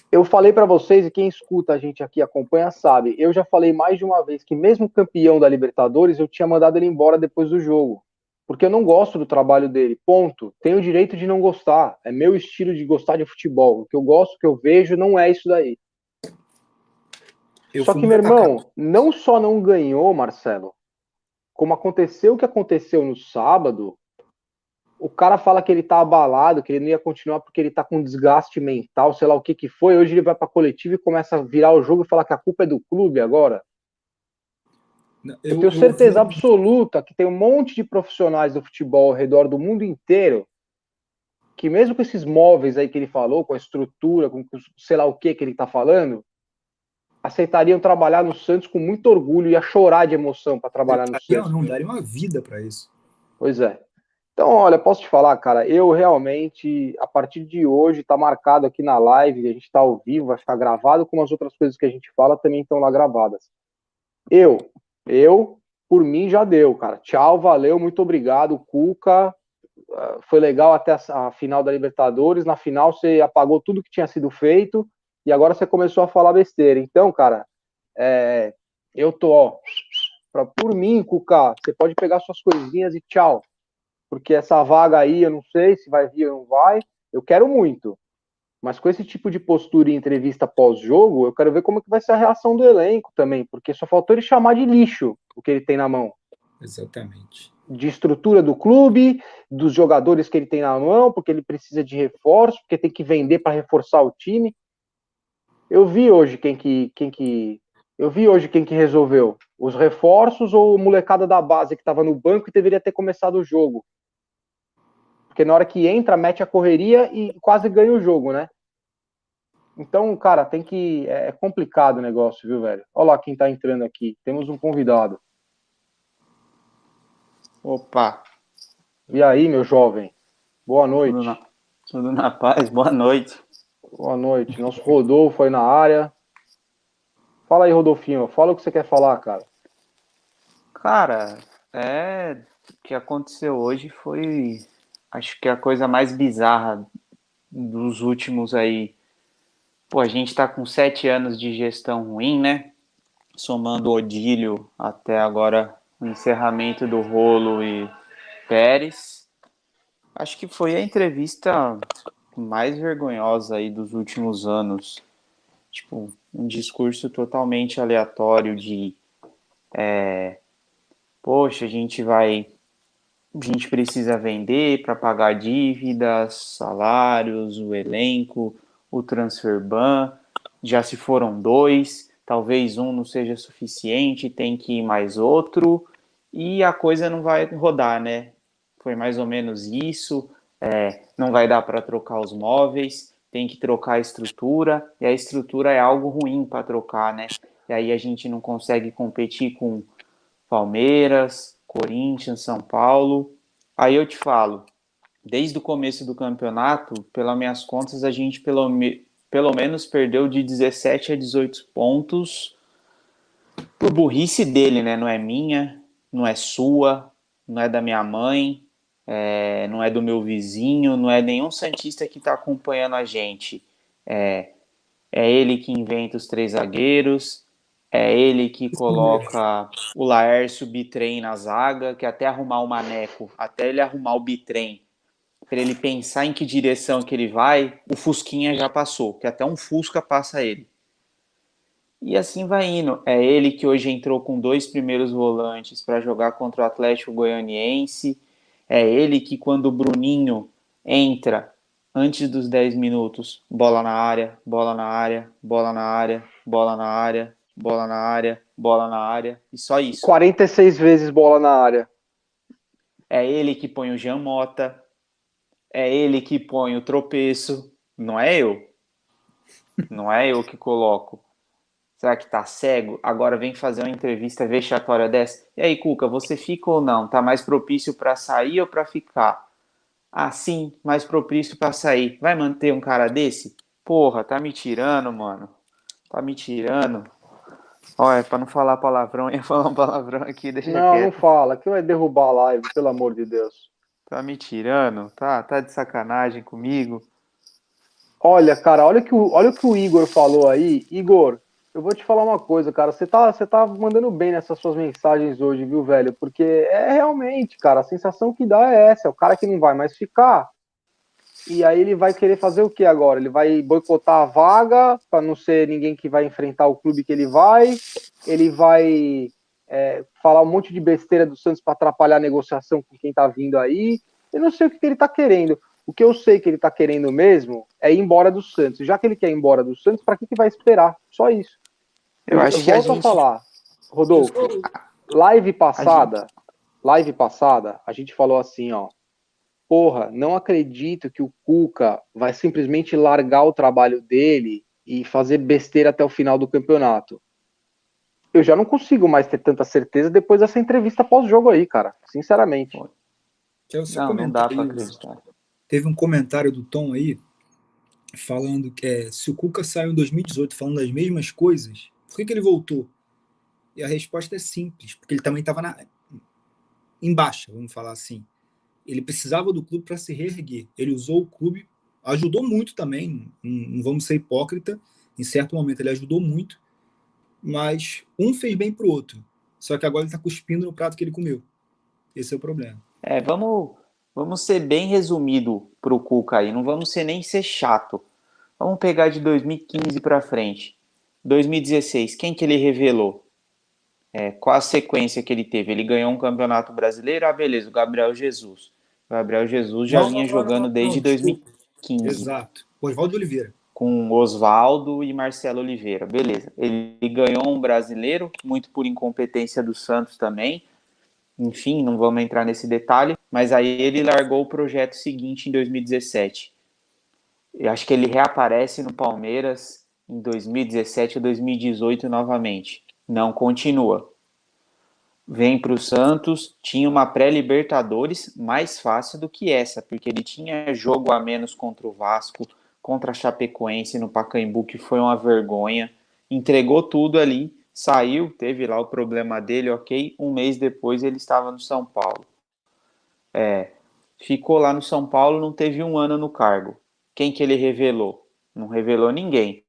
Speaker 1: Eu falei para vocês e quem escuta a gente aqui acompanha sabe. Eu já falei mais de uma vez que mesmo campeão da Libertadores, eu tinha mandado ele embora depois do jogo porque eu não gosto do trabalho dele. Ponto. Tenho o direito de não gostar. É meu estilo de gostar de futebol. O que eu gosto, o que eu vejo, não é isso daí. Eu só que, meu irmão, não só não ganhou, Marcelo, como aconteceu o que aconteceu no sábado, o cara fala que ele tá abalado, que ele não ia continuar porque ele tá com desgaste mental, sei lá o que que foi. Hoje ele vai pra coletiva e começa a virar o jogo e falar que a culpa é do clube agora. Eu, eu tenho certeza eu... absoluta que tem um monte de profissionais do futebol ao redor do mundo inteiro que mesmo com esses móveis aí que ele falou, com a estrutura, com sei lá o que que ele tá falando, aceitariam trabalhar no Santos com muito orgulho e a chorar de emoção para trabalhar no Santos.
Speaker 2: Não, daria uma vida para isso.
Speaker 1: Pois é. Então, olha, posso te falar, cara, eu realmente, a partir de hoje, tá marcado aqui na live, a gente tá ao vivo, vai ficar gravado, como as outras coisas que a gente fala também estão lá gravadas. Eu, eu, por mim, já deu, cara. Tchau, valeu, muito obrigado, Cuca. Ah, foi legal até a final da Libertadores. Na final, você apagou tudo que tinha sido feito e agora você começou a falar besteira. Então, cara, é, eu tô, ó, pra, por mim, Cuca, você pode pegar suas coisinhas e tchau. Porque essa vaga aí, eu não sei se vai vir ou não vai. Eu quero muito. Mas com esse tipo de postura em entrevista pós-jogo, eu quero ver como que vai ser a reação do elenco também, porque só faltou ele chamar de lixo o que ele tem na mão.
Speaker 2: Exatamente.
Speaker 1: De estrutura do clube, dos jogadores que ele tem na mão, porque ele precisa de reforço, porque tem que vender para reforçar o time. Eu vi hoje quem que, quem que eu vi hoje quem que resolveu, os reforços ou o molecada da base que estava no banco e deveria ter começado o jogo. Porque na hora que entra, mete a correria e quase ganha o jogo, né? Então, cara, tem que. É, é complicado o negócio, viu, velho? Olha lá quem tá entrando aqui. Temos um convidado.
Speaker 3: Opa!
Speaker 1: E aí, meu jovem? Boa noite. Tudo
Speaker 3: na, tudo na paz, boa noite.
Speaker 1: Boa noite. Nosso Rodolfo foi na área. Fala aí, Rodolfinho. Fala o que você quer falar, cara.
Speaker 3: Cara, é. O que aconteceu hoje foi acho que a coisa mais bizarra dos últimos aí. Pô, a gente está com sete anos de gestão ruim, né? Somando Odílio até agora o encerramento do Rolo e Pérez. Acho que foi a entrevista mais vergonhosa aí dos últimos anos. Tipo, um discurso totalmente aleatório de é, poxa, a gente vai a gente precisa vender para pagar dívidas, salários, o elenco, o transfer ban. Já se foram dois, talvez um não seja suficiente, tem que ir mais outro e a coisa não vai rodar, né? Foi mais ou menos isso. É, não vai dar para trocar os móveis, tem que trocar a estrutura e a estrutura é algo ruim para trocar, né? E aí a gente não consegue competir com Palmeiras, Corinthians, São Paulo. Aí eu te falo, desde o começo do campeonato, pelas minhas contas, a gente pelo, pelo menos perdeu de 17 a 18 pontos por burrice dele, né? Não é minha, não é sua, não é da minha mãe, é, não é do meu vizinho, não é nenhum Santista que está acompanhando a gente. É, é ele que inventa os três zagueiros, é ele que coloca o Laércio Bitrem na zaga, que até arrumar o Maneco, até ele arrumar o Bitrem, para ele pensar em que direção que ele vai, o Fusquinha já passou, que até um Fusca passa ele. E assim vai indo. É ele que hoje entrou com dois primeiros volantes para jogar contra o Atlético Goianiense. É ele que, quando o Bruninho entra antes dos 10 minutos, bola na área, bola na área, bola na área, bola na área, bola na área, bola na área, e só isso.
Speaker 1: 46 vezes bola na área.
Speaker 3: É ele que põe o Jean Mota, é ele que põe o tropeço, não é eu. Não é eu que coloco. Será que tá cego? Agora vem fazer uma entrevista vexatória dessa. E aí, Cuca, você fica ou não? Tá mais propício para sair ou para ficar? assim, mais propício para sair. Vai manter um cara desse? Porra, tá me tirando, mano. Tá me tirando. Olha, para não falar palavrão, ia falar um palavrão aqui, deixa
Speaker 1: Não,
Speaker 3: quieto.
Speaker 1: não fala, que vai derrubar a live, pelo amor de Deus.
Speaker 3: Tá me tirando? Tá, tá de sacanagem comigo?
Speaker 1: Olha, cara, olha, que o, olha o que o Igor falou aí. Igor, eu vou te falar uma coisa, cara. Você tá, você tá mandando bem nessas suas mensagens hoje, viu, velho? Porque é realmente, cara, a sensação que dá é essa. É o cara que não vai mais ficar. E aí ele vai querer fazer o que agora? Ele vai boicotar a vaga para não ser ninguém que vai enfrentar o clube que ele vai. Ele vai é, falar um monte de besteira do Santos para atrapalhar a negociação com quem tá vindo aí. Eu não sei o que, que ele tá querendo. O que eu sei que ele tá querendo mesmo é ir embora do Santos. Já que ele quer ir embora do Santos, para que, que vai esperar? Só isso.
Speaker 3: Eu acho que a
Speaker 1: volto a
Speaker 3: gente-
Speaker 1: falar, Rodolfo, live passada, live passada, a gente falou assim, ó. Porra, não acredito que o Cuca vai simplesmente largar o trabalho dele e fazer besteira até o final do campeonato. Eu já não consigo mais ter tanta certeza depois dessa entrevista pós-jogo aí, cara. Sinceramente.
Speaker 2: É
Speaker 3: Não, não dá
Speaker 2: aí,
Speaker 3: acreditar.
Speaker 2: Teve um comentário do Tom aí falando que é, se o Cuca saiu em 2018 falando as mesmas coisas, por que, que ele voltou? E a resposta é simples, porque ele também estava na em baixa, vamos falar assim. Ele precisava do clube para se reerguer. Ele usou o clube, ajudou muito também, não, vamos ser hipócrita. Em certo momento ele ajudou muito, mas um fez bem pro outro. Só que agora ele está cuspindo no prato que ele comeu. Esse é o problema.
Speaker 3: É, vamos, vamos ser bem resumido pro Cuca aí, não vamos ser nem ser chato. Vamos pegar de 2015 para frente. 2016, quem que ele revelou? É, qual a sequência que ele teve? Ele ganhou um campeonato brasileiro, ah, beleza, o Gabriel Jesus. Gabriel Jesus já vinha jogando desde
Speaker 2: não, desculpa.
Speaker 3: 2015.
Speaker 2: Exato. Oswaldo Oliveira.
Speaker 3: com Oswaldo e Marcelo Oliveira. Beleza. Ele ganhou um brasileiro, muito por incompetência do Santos também. Enfim, não vamos entrar nesse detalhe. Mas aí ele largou o projeto seguinte em 2017. Eu acho que ele reaparece no Palmeiras em 2017 ou 2018 novamente. Não continua. Vem para o Santos, tinha uma pré-Libertadores mais fácil do que essa, porque ele tinha jogo a menos contra o Vasco, contra a Chapecoense no Pacaembu, que foi uma vergonha. Entregou tudo ali, saiu, teve lá o problema dele, ok. Um mês depois ele estava no São Paulo. É, ficou lá no São Paulo, não teve um ano no cargo. Quem que ele revelou? Não revelou ninguém.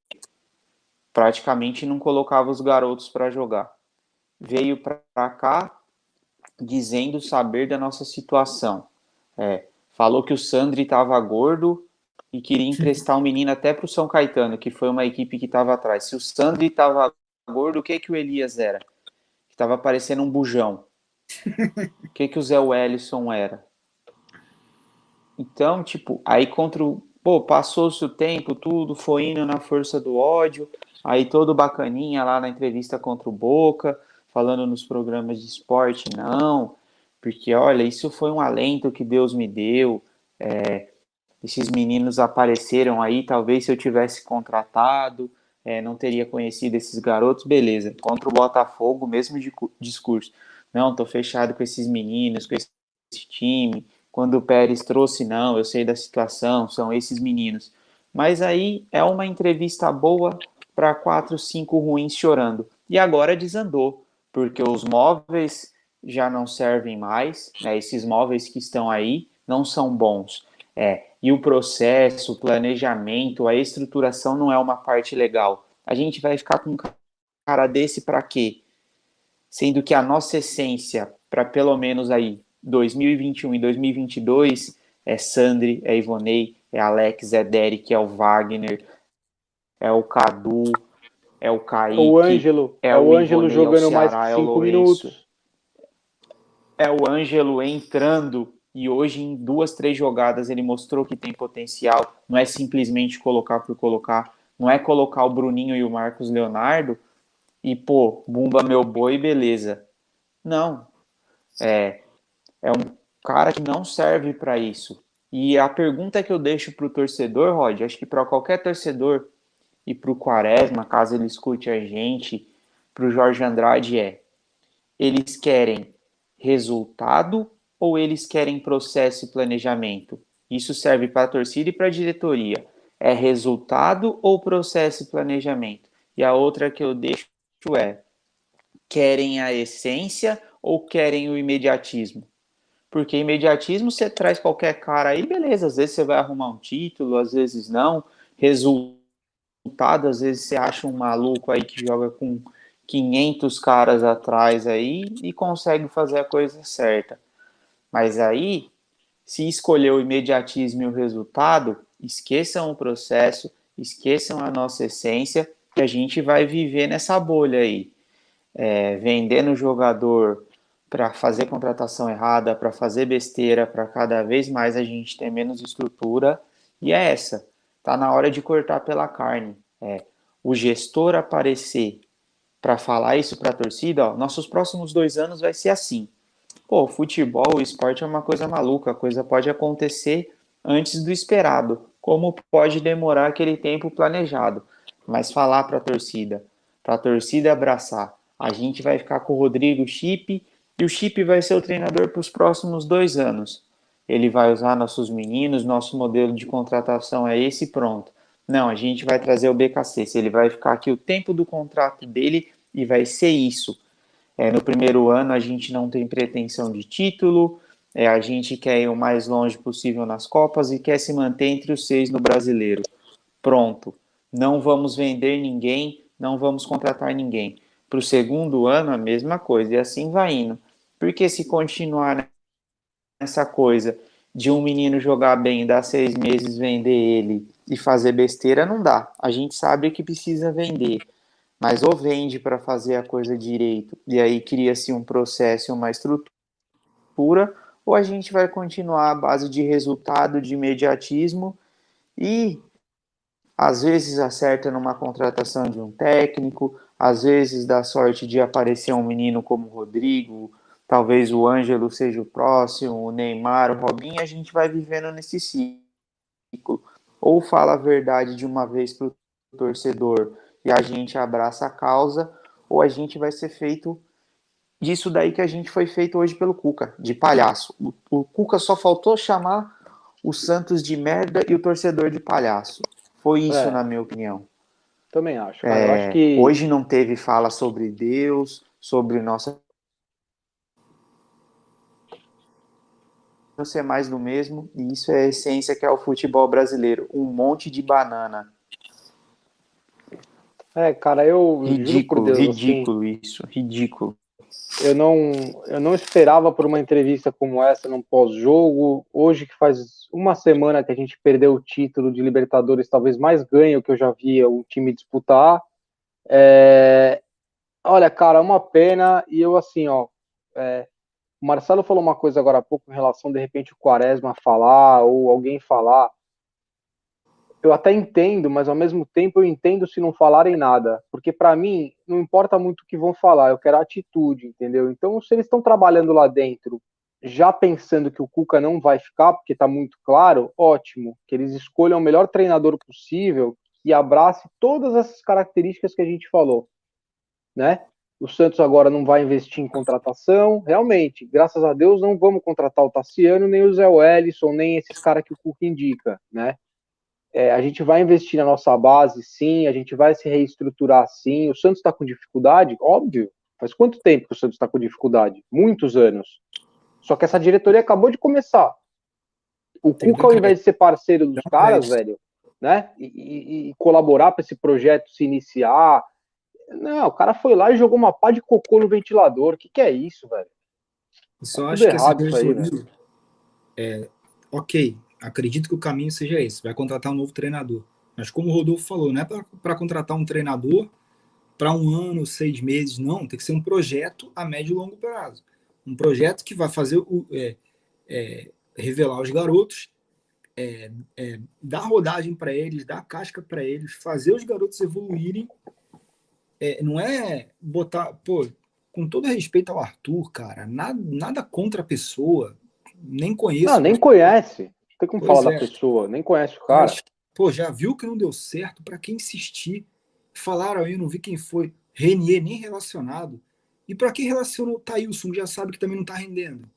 Speaker 3: Praticamente não colocava os garotos para jogar. Veio para cá dizendo saber da nossa situação. É, falou que o Sandri estava gordo e queria emprestar um menino até para o São Caetano, que foi uma equipe que estava atrás. Se o Sandri estava gordo, o que que o Elias era? Que estava parecendo um bujão. O que que o Zé Wellison era? Então, tipo, aí contra o. Pô, passou-se o tempo, tudo, foi indo na força do ódio. Aí todo bacaninha lá na entrevista contra o Boca, falando nos programas de esporte, não, porque olha, isso foi um alento que Deus me deu. É, esses meninos apareceram aí, talvez se eu tivesse contratado, é, não teria conhecido esses garotos, beleza. Contra o Botafogo, mesmo discurso. Não, tô fechado com esses meninos, com esse time. Quando o Pérez trouxe, não, eu sei da situação, são esses meninos. Mas aí é uma entrevista boa para quatro, cinco ruins chorando. E agora desandou, porque os móveis já não servem mais, né? esses móveis que estão aí não são bons. É, e o processo, o planejamento, a estruturação não é uma parte legal. A gente vai ficar com cara desse para quê? Sendo que a nossa essência, para pelo menos aí 2021 e 2022, é Sandri, é Ivonei, é Alex, é Derek, é o Wagner, é o Cadu, é o Kaique.
Speaker 1: O Ângelo, é, o Ângelo jogando mais que
Speaker 3: é
Speaker 1: cinco minutos.
Speaker 3: É o Ângelo entrando e hoje em duas, três jogadas ele mostrou que tem potencial. Não é simplesmente colocar por colocar, não é colocar o Bruninho e o Marcos Leonardo e pô, bumba meu boi, beleza. Não. É, é um cara que não serve para isso. E a pergunta que eu deixo para o torcedor, Rod, acho que para qualquer torcedor e para o Quaresma, caso ele escute a gente, para o Jorge Andrade é: eles querem resultado ou eles querem processo e planejamento? Isso serve para a torcida e para a diretoria. É resultado ou processo e planejamento? E a outra que eu deixo é: querem a essência ou querem o imediatismo? Porque imediatismo você traz qualquer cara aí, beleza, às vezes você vai arrumar um título, às vezes não. Resultado, às vezes você acha um maluco aí que joga com 500 caras atrás aí e consegue fazer a coisa certa. Mas aí, se escolher o imediatismo e o resultado, esqueçam o processo, esqueçam a nossa essência, que a gente vai viver nessa bolha aí. É, vendendo jogador para fazer contratação errada, para fazer besteira, para cada vez mais a gente ter menos estrutura. E é essa. Tá na hora de cortar pela carne. É, o gestor aparecer para falar isso para a torcida, ó, nossos próximos dois anos vai ser assim. Pô, futebol, esporte é uma coisa maluca, a coisa pode acontecer antes do esperado, como pode demorar aquele tempo planejado. Mas falar para a torcida, para a torcida abraçar, a gente vai ficar com o Rodrigo Chip e o Chip vai ser o treinador para os próximos dois anos. Ele vai usar nossos meninos, nosso modelo de contratação é esse pronto. Não, a gente vai trazer o BKC. Ele vai ficar aqui o tempo do contrato dele e vai ser isso. É, no primeiro ano a gente não tem pretensão de título, é, a gente quer ir o mais longe possível nas Copas e quer se manter entre os seis no brasileiro. Pronto. Não vamos vender ninguém, não vamos contratar ninguém. Para o segundo ano, a mesma coisa, e assim vai indo. Porque se continuar nessa coisa de um menino jogar bem, dar seis meses, vender ele e fazer besteira, não dá. A gente sabe que precisa vender, mas ou vende para fazer a coisa direito, e aí cria-se um processo, uma estrutura, ou a gente vai continuar à base de resultado, de imediatismo e às vezes acerta numa contratação de um técnico, às vezes dá sorte de aparecer um menino como o Rodrigo, talvez o Ângelo seja o próximo, o Neymar, o Robinho, a gente vai vivendo nesse ciclo. Ou fala a verdade de uma vez para o torcedor e a gente abraça a causa, ou a gente vai ser feito disso daí que a gente foi feito hoje pelo Cuca, de palhaço. O, o Cuca só faltou chamar o Santos de merda e o torcedor de palhaço. Foi isso, é, na minha opinião.
Speaker 1: Também acho. É, acho que...
Speaker 3: Hoje não teve fala sobre Deus, sobre nossa ser mais do mesmo, e isso é a essência que é o futebol brasileiro, um monte de banana.
Speaker 1: É, cara, eu
Speaker 3: ridículo, Deus, ridículo assim, isso, ridículo.
Speaker 1: Eu não, eu não esperava por uma entrevista como essa num pós-jogo. Hoje que faz uma semana que a gente perdeu o título de Libertadores, talvez mais ganho que eu já via o time disputar. É, olha, cara, uma pena e eu assim, ó, é, o Marcelo falou uma coisa agora há pouco em relação, de repente, o Quaresma falar ou alguém falar. Eu até entendo, mas ao mesmo tempo eu entendo se não falarem nada. Porque para mim, não importa muito o que vão falar, eu quero atitude, entendeu? Então, se eles estão trabalhando lá dentro, já pensando que o Cuca não vai ficar, porque está muito claro, ótimo. Que eles escolham o melhor treinador possível e abrace todas essas características que a gente falou, né? O Santos agora não vai investir em contratação. Realmente, graças a Deus, não vamos contratar o Tassiano, nem o Zé Wellison, nem esses caras que o Cuca indica, né? É, a gente vai investir na nossa base, sim, a gente vai se reestruturar, sim. O Santos está com dificuldade? Óbvio. Faz quanto tempo que o Santos está com dificuldade? Muitos anos. Só que essa diretoria acabou de começar. O Cuca, ao invés de ser parceiro dos caras, velho, né, e, e, e colaborar para esse projeto se iniciar, não, o cara foi lá e jogou uma pá de cocô no ventilador. O que, que é isso, velho?
Speaker 2: Eu só tá acho que essa diretoria, é, ok, acredito que o caminho seja esse, vai contratar um novo treinador. Mas como o Rodolfo falou, não é para contratar um treinador para um ano, seis meses, não, tem que ser um projeto a médio e longo prazo. Um projeto que vai fazer o, é, é, revelar os garotos, é, é dar rodagem para eles, dar casca para eles, fazer os garotos evoluírem é, não é botar, pô, com todo respeito ao Arthur, cara, nada, nada contra a pessoa, nem conheço. Não,
Speaker 1: nem conhece. Não tem como pois falar é. da pessoa, nem conhece o cara. Mas,
Speaker 2: pô, já viu que não deu certo, para quem insistir? Falaram aí, não vi quem foi. Renier nem relacionado. E para quem relacionou o Thailson, já sabe que também não tá rendendo.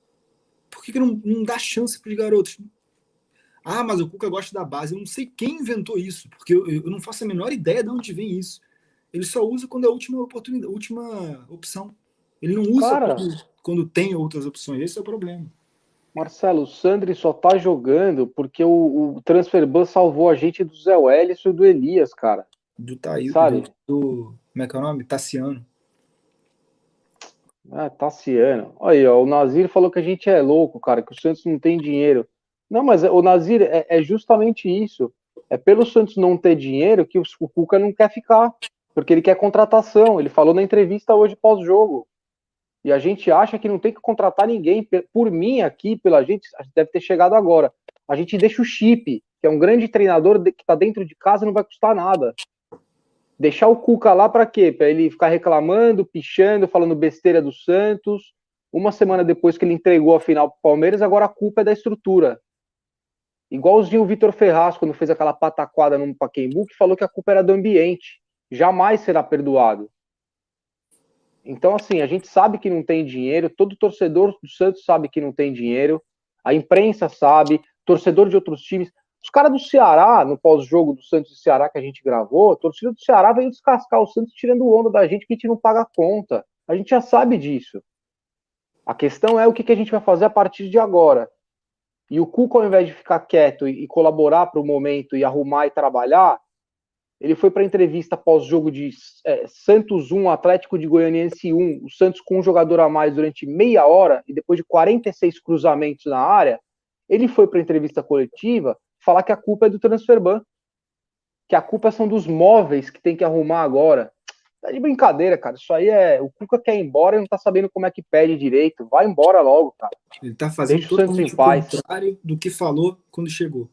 Speaker 2: Por que, que não, não dá chance para os garotos? Ah, mas o Cuca gosta da base. Eu não sei quem inventou isso, porque eu, eu não faço a menor ideia de onde vem isso. Ele só usa quando é a última oportunidade, última opção. Ele não usa
Speaker 1: Cara.
Speaker 2: quando, quando tem outras opções. Esse é o problema.
Speaker 1: Marcelo, o Sandri só tá jogando porque o, o Transfer Ban salvou a gente do Zé Welles e do Elias, cara.
Speaker 2: Do Thaí,
Speaker 1: Sabe?
Speaker 2: do, do. Como é que é o nome? Tassiano.
Speaker 1: Ah, Tassiano. Olha aí, ó, o Nazir falou que a gente é louco, cara, que o Santos não tem dinheiro. Não, mas o Nazir é, é justamente isso. É pelo Santos não ter dinheiro que o, o Cuca não quer ficar, porque ele quer contratação. Ele falou na entrevista hoje pós-jogo. E a gente acha que não tem que contratar ninguém. Por mim, aqui, pela gente, a gente deve ter chegado agora. A gente deixa o Chip, que é um grande treinador que tá dentro de casa, não vai custar nada. Deixar o Cuca lá para quê? Para ele ficar reclamando, pichando, falando besteira do Santos. Uma semana depois que ele entregou a final pro Palmeiras, agora a culpa é da estrutura. Igualzinho o Vitor Ferraz, quando fez aquela pataquada no Pacaembu, que falou que a culpa era do ambiente. Jamais será perdoado. Então, assim, a gente sabe que não tem dinheiro, todo torcedor do Santos sabe que não tem dinheiro, a imprensa sabe, torcedor de outros times. Os caras do Ceará, no pós-jogo do Santos e Ceará que a gente gravou, a torcida do Ceará veio descascar o Santos tirando onda da gente que a gente não paga a conta. A gente já sabe disso. A questão é o que, a gente vai fazer a partir de agora. E o Cuca, ao invés de ficar quieto e colaborar para o momento e arrumar e trabalhar, ele foi para a entrevista pós-jogo de é, Santos 1, Atlético de Goianiense 1, o Santos com um jogador a mais durante meia hora e depois de 46 cruzamentos na área, ele foi para a entrevista coletiva falar que a culpa é do Transferban, que a culpa são dos móveis que tem que arrumar agora. Tá de brincadeira, cara. Isso aí é. O Cuca quer ir embora e não tá sabendo como é que pede direito. Vai embora logo, cara.
Speaker 2: Ele tá fazendo
Speaker 1: Deixa o Santos
Speaker 2: totalmente
Speaker 1: em paz.
Speaker 2: o contrário do que falou quando chegou.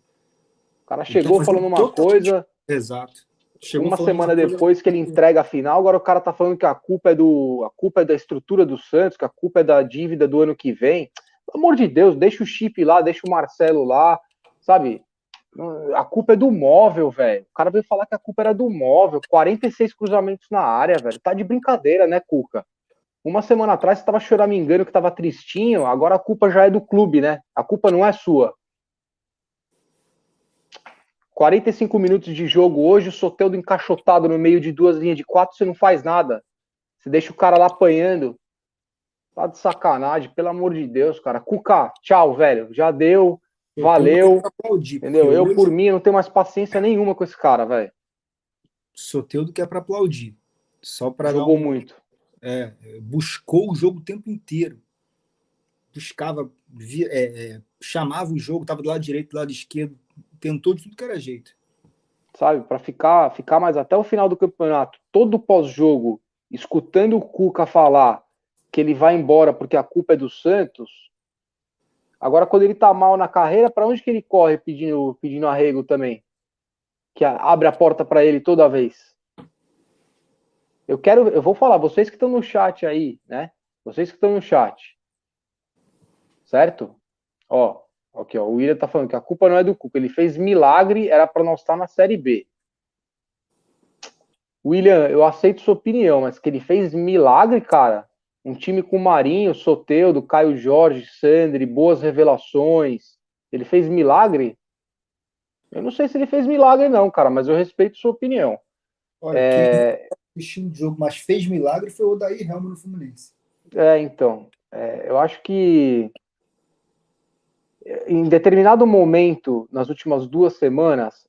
Speaker 1: O cara
Speaker 2: Ele
Speaker 1: chegou
Speaker 2: tá
Speaker 1: falando uma
Speaker 2: totalmente-
Speaker 1: coisa,
Speaker 2: Exato. Chegou
Speaker 1: uma semana depois que ele entrega a final, agora o cara tá falando que a culpa é do. A culpa é da estrutura do Santos, que a culpa é da dívida do ano que vem. Pelo amor de Deus, deixa o chip lá, deixa o Marcelo lá, sabe? A culpa é do móvel, velho. O cara veio falar que a culpa era do móvel. 46 cruzamentos na área, velho. Tá de brincadeira, né, Cuca? Uma semana atrás você tava choramingando que tava tristinho, agora a culpa já é do clube, né? A culpa não é sua. 45 minutos de jogo hoje, o Soteldo encaixotado no meio de duas linhas de quatro, você não faz nada. Você deixa o cara lá apanhando. Tá de sacanagem, pelo amor de Deus, cara. Cuca, tchau, velho. Já deu,
Speaker 2: Eu
Speaker 1: valeu.
Speaker 2: aplaudir,
Speaker 1: entendeu? Eu, por mim, não tenho mais paciência nenhuma com esse cara, velho.
Speaker 2: Soteudo que é para aplaudir. Só para
Speaker 1: Jogou
Speaker 2: um,
Speaker 1: muito.
Speaker 2: é, é, buscou o jogo o tempo inteiro. Buscava, via- é, é, chamava o jogo, estava do lado direito, do lado esquerdo, tentou de tudo que era jeito.
Speaker 1: sabe, para ficar, ficar mais até o final do campeonato, todo pós-jogo, escutando o Cuca falar que ele vai embora porque a culpa é do Santos. Agora, quando ele tá mal na carreira, para onde que ele corre pedindo, pedindo arrego também? Que abre a porta para ele toda vez. Eu quero, eu vou falar, vocês que estão no chat aí, né? Vocês que estão no chat. Certo? Ó, Aqui, ó, o William tá falando que a culpa não é do Cuca. Ele fez milagre, era para nós estar na Série B. William, eu aceito sua opinião, mas que ele fez milagre, cara. Um time com Marinho, Soteudo, Caio Jorge, Sandri, boas revelações. Ele fez milagre? Eu não sei se ele fez milagre, não, cara, mas eu respeito sua opinião.
Speaker 2: Olha,
Speaker 1: É,
Speaker 2: quem de jogo, mas fez milagre foi o Daí Helma no Fluminense.
Speaker 1: É, então, é, eu acho que em determinado momento, nas últimas duas semanas,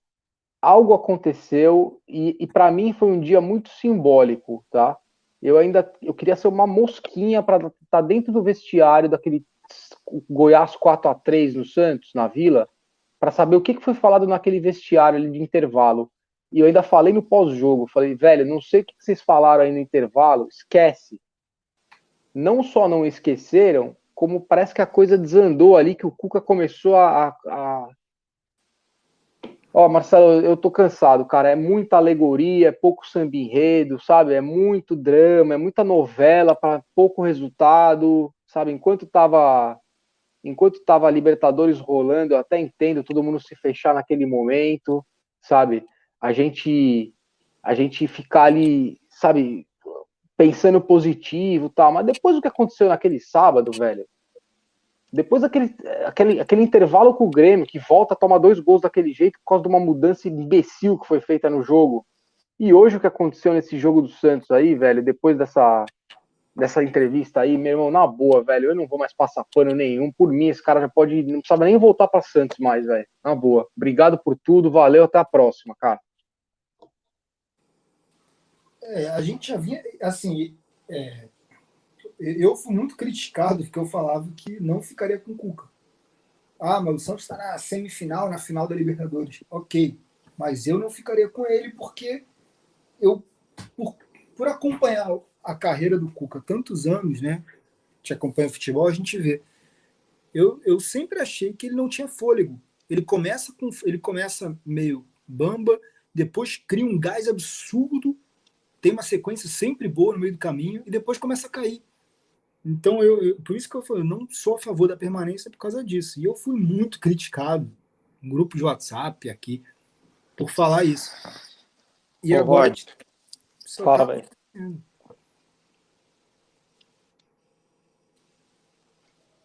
Speaker 1: algo aconteceu e, e para mim foi um dia muito simbólico, tá? Eu ainda eu queria ser uma mosquinha para estar dentro do vestiário daquele Goiás 4 a 3 no Santos, na Vila, para saber o que, que foi falado naquele vestiário ali de intervalo. E eu ainda falei no pós-jogo, falei, velho, não sei o que vocês falaram aí no intervalo, esquece não só não esqueceram, como parece que a coisa desandou ali, que o Cuca começou a. a. Ó, Marcelo, eu tô cansado, cara. É muita alegoria, é pouco samba enredo, sabe? É muito drama, é muita novela para pouco resultado, sabe? Enquanto tava. Enquanto tava Libertadores rolando, eu até entendo todo mundo se fechar naquele momento, sabe? A gente. A gente ficar ali, sabe? pensando positivo tal, mas depois do que aconteceu naquele sábado, velho, depois daquele aquele, aquele intervalo com o Grêmio, que volta a tomar dois gols daquele jeito por causa de uma mudança imbecil que foi feita no jogo. E hoje o que aconteceu nesse jogo do Santos aí, velho, depois dessa, dessa entrevista aí, meu irmão, na boa, velho, eu não vou mais passar pano nenhum. Por mim, esse cara já pode, não precisava nem voltar para Santos mais, velho. Na boa. Obrigado por tudo, valeu, até a próxima, cara.
Speaker 2: É, a gente já vinha, assim, é, eu fui muito criticado porque eu falava que não ficaria com o Cuca. Ah, mas o Santos está na semifinal, na final da Libertadores. Ok, mas eu não ficaria com ele porque eu, por, por acompanhar a carreira do Cuca tantos anos, né? Te acompanha futebol, a gente vê. Eu, eu sempre achei que ele não tinha fôlego. Ele começa com ele começa meio bamba, depois cria um gás absurdo, tem uma sequência sempre boa no meio do caminho e depois começa a cair. Então, eu, eu, por isso que eu falei, eu não sou a favor da permanência por causa disso. E eu fui muito criticado no grupo de WhatsApp aqui por falar isso.
Speaker 1: E Ô, agora. Rod, fala, tá... velho.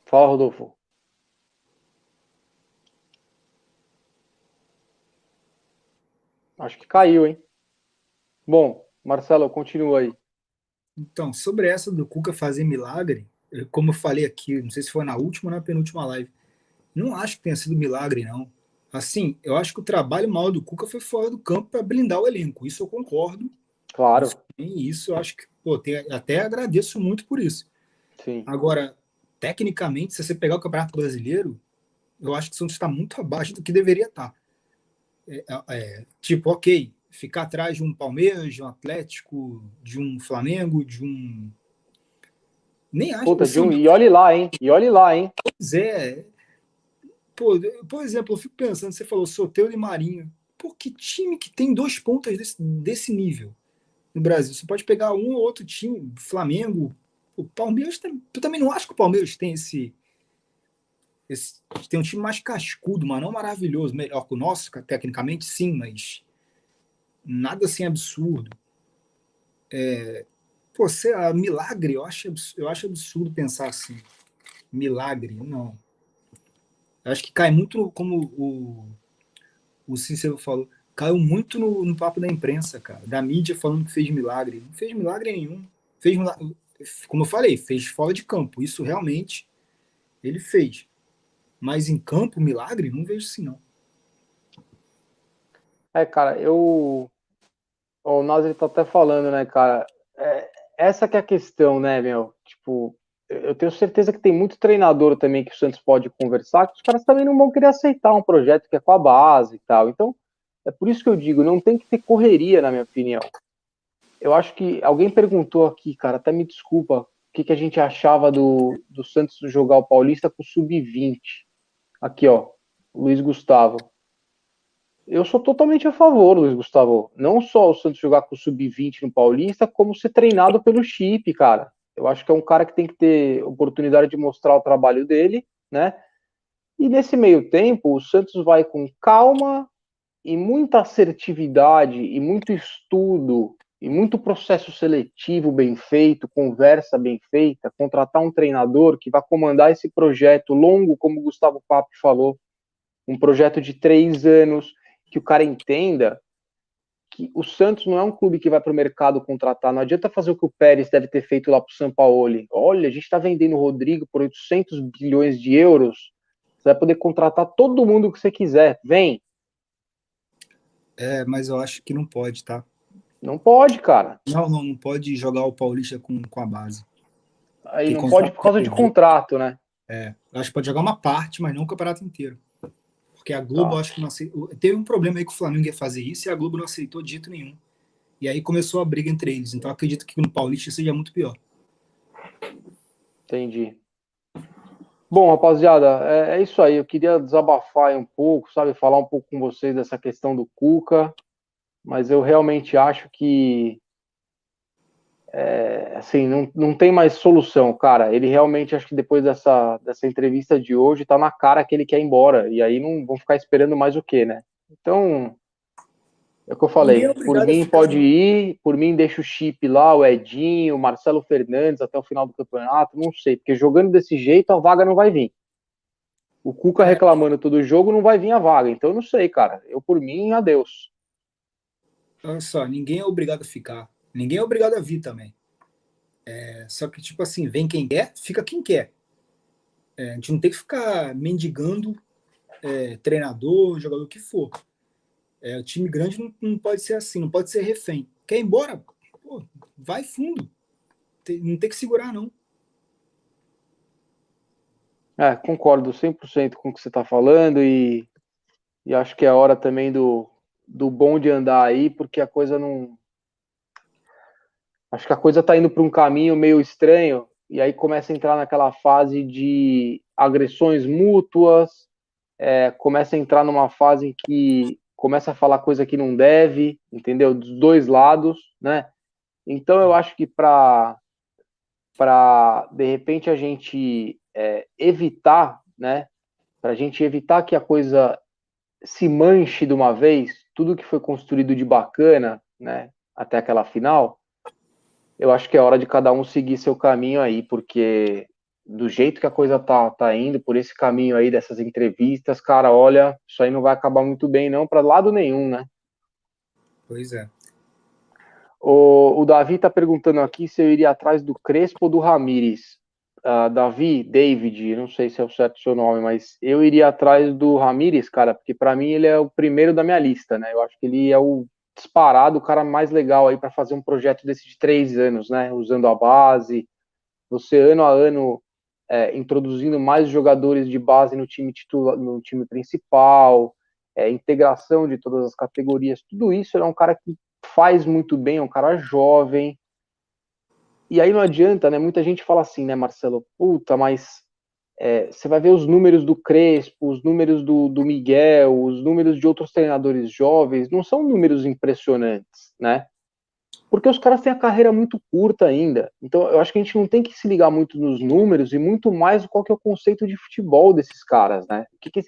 Speaker 1: Fala, Rodolfo. Acho que caiu, hein? Bom, Marcelo, continua aí.
Speaker 2: Então, sobre essa do Cuca fazer milagre, como eu falei aqui, não sei se foi na última ou na penúltima live, não acho que tenha sido milagre, não. Assim, eu acho que o trabalho mal do Cuca foi fora do campo para blindar o elenco. Isso eu concordo.
Speaker 1: Claro.
Speaker 2: E isso eu acho que, pô, tem, até agradeço muito por isso.
Speaker 1: Sim.
Speaker 2: Agora, tecnicamente, se você pegar o Campeonato Brasileiro, eu acho que o Santos está muito abaixo do que deveria estar. Tá. É, é, tipo, ok, ficar atrás de um Palmeiras, de um Atlético, de um Flamengo, de um.
Speaker 1: Nem acho Puta, que. Um... E olhe lá, hein? E olhe lá, hein?
Speaker 2: Pois é. Pô, por exemplo, eu fico pensando, você falou Soteldo e Marinho. Pô, que time que tem dois pontas desse, desse nível no Brasil? Você pode pegar um ou outro time, Flamengo, o Palmeiras. Eu também não acho que o Palmeiras tem esse. esse tem um time mais cascudo, mas não maravilhoso, melhor que o nosso, tecnicamente, sim, mas nada assim absurdo. É, pô, a milagre, eu acho, eu acho absurdo pensar assim. Milagre, não. Eu acho que cai muito, como o, o Cícero falou, caiu muito no, no, papo da imprensa, cara, da mídia falando que fez milagre. Não fez milagre nenhum. Fez milagre, como eu falei, fez fora de campo. Isso realmente ele fez. Mas em campo, milagre, não vejo assim, não.
Speaker 1: É, cara, eu o Nazi tá até falando, né, cara? É, essa que é a questão, né, meu? Tipo, eu tenho certeza que tem muito treinador também que o Santos pode conversar, que os caras também não vão querer aceitar um projeto que é com a base e tal. Então, é por isso que eu digo, não tem que ter correria, na minha opinião. Eu acho que alguém perguntou aqui, cara, até me desculpa, o que, que a gente achava do, do Santos jogar o Paulista com o Sub-20. Aqui, ó, Luiz Gustavo eu sou totalmente a favor, Luiz Gustavo. Não só o Santos jogar com o sub-20 no Paulista, como ser treinado pelo Chip, cara. Eu acho que é um cara que tem que ter oportunidade de mostrar o trabalho dele, né? E nesse meio tempo, o Santos vai com calma e muita assertividade e muito estudo e muito processo seletivo bem feito, conversa bem feita, contratar um treinador que vai comandar esse projeto longo, como o Gustavo Papo falou, um projeto de três anos, que o cara entenda que o Santos não é um clube que vai para o mercado contratar. Não adianta fazer o que o Pérez deve ter feito lá para o São Paulo. Olha, a gente está vendendo o Rodrigo por 800 bilhões de euros. Você vai poder contratar todo mundo que você quiser. Vem.
Speaker 2: É, mas eu acho que não pode, tá?
Speaker 1: Não pode, cara.
Speaker 2: Não, não, não pode jogar o Paulista com, com a base.
Speaker 1: Aí não pode por causa de contrato, né?
Speaker 2: É, acho que pode jogar uma parte, mas não o campeonato inteiro. Porque a Globo, tá. acho que não aceitou. Teve um problema aí que o Flamengo ia fazer isso e a Globo não aceitou de jeito nenhum. E aí começou a briga entre eles. Então acredito que no Paulista seja muito pior.
Speaker 1: Entendi. Bom, rapaziada, é, é, isso aí. Eu queria desabafar um pouco, sabe? Falar um pouco com vocês dessa questão do Cuca. Mas eu realmente acho que é, assim, não, não tem mais solução, cara. Ele realmente, acho que depois dessa, dessa entrevista de hoje, tá na cara que ele quer ir embora. E aí não vão ficar esperando mais o quê, né? Então, é o que eu falei. É por mim, pode ir. Por mim, deixa o chip lá, o Edinho, o Marcelo Fernandes até o final do campeonato. Não sei, porque jogando desse jeito, a vaga não vai vir. O Cuca reclamando todo jogo não vai vir a vaga. Então eu não sei, cara. Eu, por mim, adeus.
Speaker 2: Olha só, ninguém é obrigado a ficar. Ninguém é obrigado a vir também. É, só que, tipo assim, vem quem quer, fica quem quer. É, a gente não tem que ficar mendigando é, treinador, jogador que for. É, o time grande não, não, pode ser assim, não pode ser refém. Quer ir embora? Pô, vai fundo. Tem, não tem que segurar, não.
Speaker 1: É, concordo 100% com o que você está falando e, e acho que é hora também do, do bom de andar aí, porque a coisa não. Acho que a coisa está indo para um caminho meio estranho e aí começa a entrar naquela fase de agressões mútuas, é, começa a entrar numa fase em que começa a falar coisa que não deve, entendeu? Dos dois lados, né? Então eu acho que para para de repente a gente é, evitar, né? Para a gente evitar que a coisa se manche de uma vez, tudo que foi construído de bacana, né? Até aquela final, eu acho que é hora de cada um seguir seu caminho aí, porque do jeito que a coisa tá, tá indo, por esse caminho aí dessas entrevistas, cara, olha, isso aí não vai acabar muito bem, não, para lado nenhum, né?
Speaker 2: Pois é.
Speaker 1: O, o Davi está perguntando aqui se eu iria atrás do Crespo ou do Ramires uh, Davi, David, não sei se é o certo seu nome, mas eu iria atrás do Ramires, cara, porque para mim ele é o primeiro da minha lista, né? Eu acho que ele é o disparado, o cara mais legal aí para fazer um projeto desse de três anos, né? Usando a base, você ano a ano é, introduzindo mais jogadores de base no time titular, no time principal, é, integração de todas as categorias, tudo isso é um cara que faz muito bem, é um cara jovem, e aí não adianta, né? Muita gente fala assim, né, Marcelo? Puta, mas é, você vai ver os números do Crespo, os números do, do Miguel, os números de outros treinadores jovens, não são números impressionantes, né? Porque os caras têm a carreira muito curta ainda. Então, eu acho que a gente não tem que se ligar muito nos números e muito mais qual que é o conceito de futebol desses caras, né? O que, que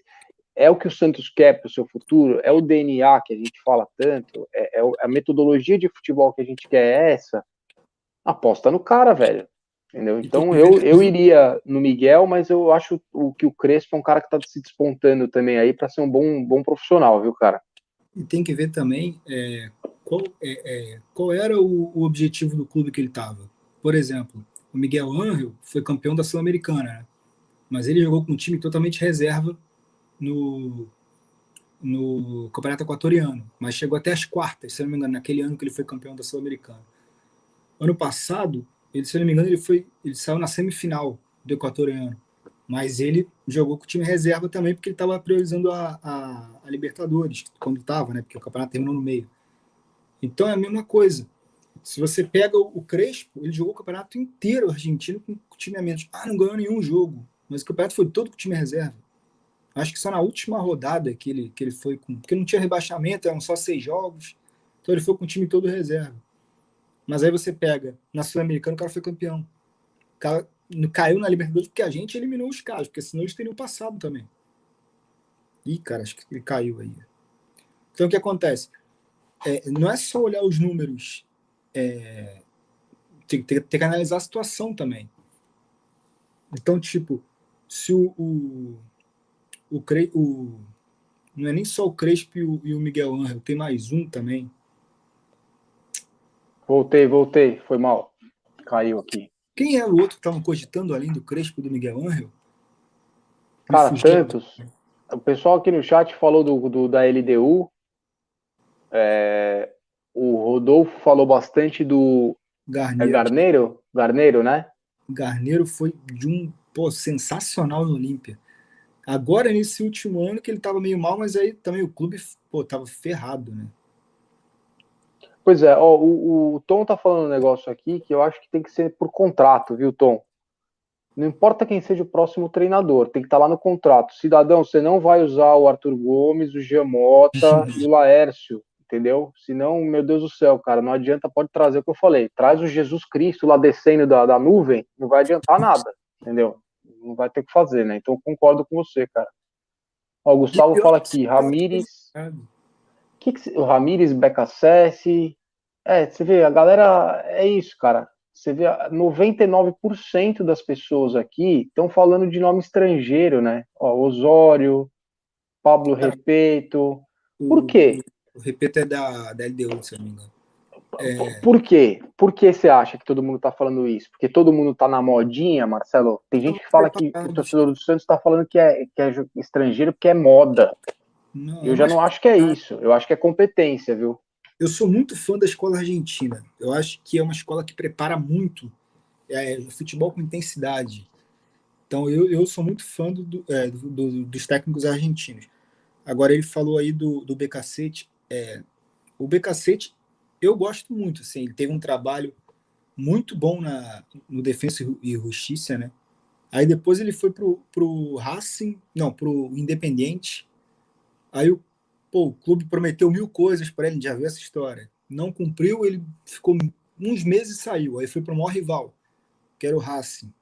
Speaker 1: é o que o Santos quer para o seu futuro? É o DNA que a gente fala tanto? É, é a metodologia de futebol que a gente quer é essa? aposta no cara, velho. Entendeu? Então eu, eu iria no Miguel, mas eu acho o, que o Crespo é um cara que tá se despontando também aí para ser um bom, bom profissional, viu, cara?
Speaker 2: E tem que ver também é, qual, é, é, qual era o, o, objetivo do clube que ele estava. Por exemplo, o Miguel Angel foi campeão da Sul-Americana, né? mas ele jogou com um time totalmente reserva no, no Campeonato Equatoriano, mas chegou até as quartas, se não me engano, naquele ano que ele foi campeão da Sul-Americana. Ano passado, ele, se não me engano, ele foi, ele saiu na semifinal do Equatoriano, mas ele jogou com o time reserva também porque ele estava priorizando a, a, a, Libertadores quando estava, né? Porque o campeonato terminou no meio. Então é a mesma coisa. Se você pega o, o Crespo, ele jogou o campeonato inteiro argentino com time a menos. Ah, não ganhou nenhum jogo, mas o campeonato foi todo com time reserva. Acho que só na última rodada que ele, que ele foi com. Porque não tinha rebaixamento, eram só seis jogos. Então ele foi com o time todo reserva. Mas aí você pega, na Sul-Americana, o cara foi campeão. O cara caiu na Libertadores porque a gente eliminou os caras, porque senão eles teriam passado também. Ih, cara, acho que ele caiu aí. Então o que acontece? É, não é só olhar os números, é, tem, tem, tem, que analisar a situação também. Então, tipo, se o, o, o, o não é nem só o Crespo e o, e o Miguel Angel, tem mais um também,
Speaker 1: Voltei, voltei. Foi mal. Caiu aqui.
Speaker 2: Quem era o outro que estavam cogitando além do Crespo e do Miguel Angel?
Speaker 1: Cara, tantos. O pessoal aqui no chat falou do, do da LDU. É, o Rodolfo falou bastante do
Speaker 2: Garneiro.
Speaker 1: É Garneiro, Garneiro, né?
Speaker 2: Garneiro foi de um pô, sensacional no Olímpia. Agora, nesse último ano, que ele estava meio mal, mas aí também o clube pô, tava ferrado, né?
Speaker 1: Pois é, ó, o, o, Tom tá falando um negócio aqui que eu acho que tem que ser por contrato, viu, Tom? Não importa quem seja o próximo treinador, tem que estar tá lá no contrato. Cidadão, você não vai usar o Arthur Gomes, o Giamota e o Laércio, entendeu? Senão, meu Deus do céu, cara, não adianta, pode trazer o que eu falei. Traz o Jesus Cristo lá descendo da, da nuvem, não vai adiantar nada, entendeu? Não vai ter que fazer, né? Então, concordo com você, cara. Ó, o Gustavo fala aqui, Ramires que, que o Ramires, BKSS, é, você vê, a galera é isso, cara. você vê 99% das pessoas aqui estão falando de nome estrangeiro, né? Ó, Osório, Pablo é. Repeto. Por quê?
Speaker 2: O Repeto é da, da LDU, se não me engano.
Speaker 1: É... Por quê? Por que você acha que todo mundo está falando isso? Porque todo mundo está na modinha, Marcelo? Tem gente que fala que o torcedor do Santos está falando que é, que é estrangeiro porque é moda. Não, eu já não acho que é isso. Eu acho que é competência, viu?
Speaker 2: Eu sou muito fã da escola argentina. Eu acho que é uma escola que prepara muito é, o futebol com intensidade. Então, eu, eu sou muito fã do, é, do, do, dos técnicos argentinos. Agora, ele falou aí do, do BKC. É, o BKC, eu gosto muito. Assim, ele teve um trabalho muito bom na, no Defensa e Justiça, né? Aí depois ele foi pro, pro Racing, não, pro Independiente. Aí o Pô, o clube prometeu mil coisas para ele, já viu essa história. Não cumpriu, ele ficou uns meses e saiu. Aí foi para o maior rival, que era o Racing.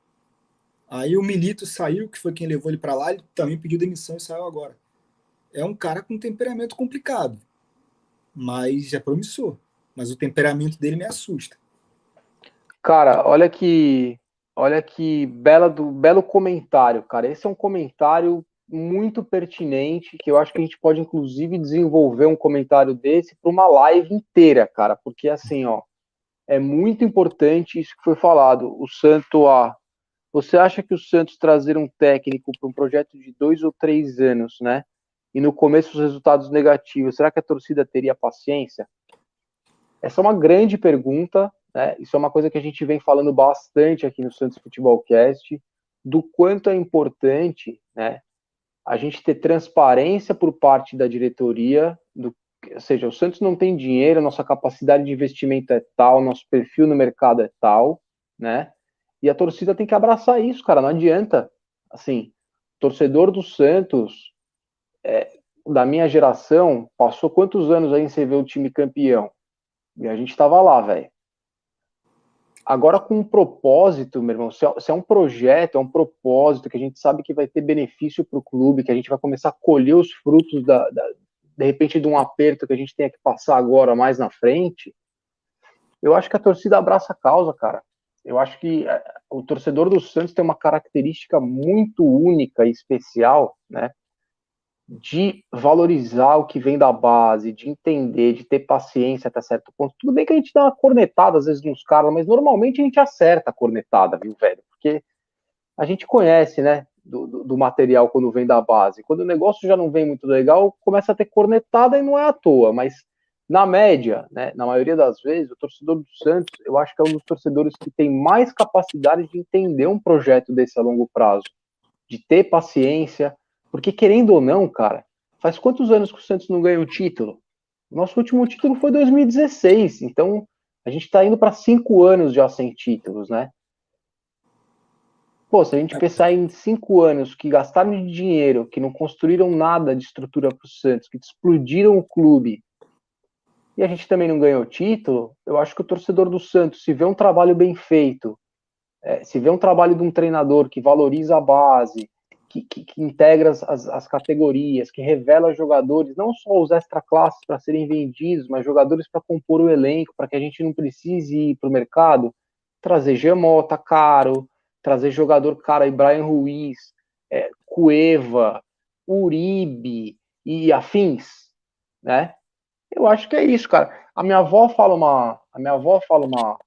Speaker 2: Aí o Milito saiu, que foi quem levou ele para lá, ele também pediu demissão e saiu agora. É um cara com temperamento complicado, mas é promissor. Mas o temperamento dele me assusta.
Speaker 1: Cara, olha que, olha que bela do belo comentário, cara. Esse é um comentário muito pertinente, que eu acho que a gente pode, inclusive, desenvolver um comentário desse para uma live inteira, cara, porque assim, ó, é muito importante isso que foi falado. O Santo A. Você acha que o Santos trazer um técnico para um projeto de dois ou três anos, né? E no começo os resultados negativos, será que a torcida teria paciência? Essa é uma grande pergunta, né? Isso é uma coisa que a gente vem falando bastante aqui no Santos Futebol Cast, do quanto é importante, né? A gente ter transparência por parte da diretoria, do, ou seja, o Santos não tem dinheiro, nossa capacidade de investimento é tal, nosso perfil no mercado é tal, né? E a torcida tem que abraçar isso, cara, não adianta. Assim, torcedor do Santos, é, da minha geração, passou quantos anos aí você vê o time campeão? E a gente tava lá, velho. Agora, com um propósito, meu irmão, se é, se é, um projeto, é um propósito que a gente sabe que vai ter benefício para o clube, que a gente vai começar a colher os frutos, da, da, de repente, de um aperto que a gente tenha que passar agora mais na frente, eu acho que a torcida abraça a causa, cara. Eu acho que é, o torcedor do Santos tem uma característica muito única e especial, né? De valorizar o que vem da base, de entender, de ter paciência até certo ponto. Tudo bem que a gente dá uma cornetada às vezes nos caras, mas normalmente a gente acerta a cornetada, viu, velho? Porque a gente conhece, né, do, do, do, material quando vem da base. Quando o negócio já não vem muito legal, começa a ter cornetada e não é à toa, mas na média, né, na maioria das vezes, o torcedor do Santos, eu acho que é um dos torcedores que tem mais capacidade de entender um projeto desse a longo prazo, de ter paciência, porque, querendo ou não, cara, faz quantos anos que o Santos não ganha um título? Nosso último título foi 2016, então a gente está indo para cinco anos já sem títulos, né? Pô, se a gente é. pensar em cinco anos que gastaram de dinheiro, que não construíram nada de estrutura para o Santos, que explodiram o clube, e a gente também não ganhou título, eu acho que o torcedor do Santos, se vê um trabalho bem feito, é, se vê um trabalho de um treinador que valoriza a base, que, que, que integra as, as, categorias, que revela jogadores, não só os extra-classes para serem vendidos, mas jogadores para compor o elenco, para que a gente não precise ir para o mercado, trazer Gemota caro, trazer jogador caro aí, Brian Ruiz, é, Cueva, Uribe e afins, né? Eu acho que é isso, cara. A minha avó fala uma, a minha avó fala uma,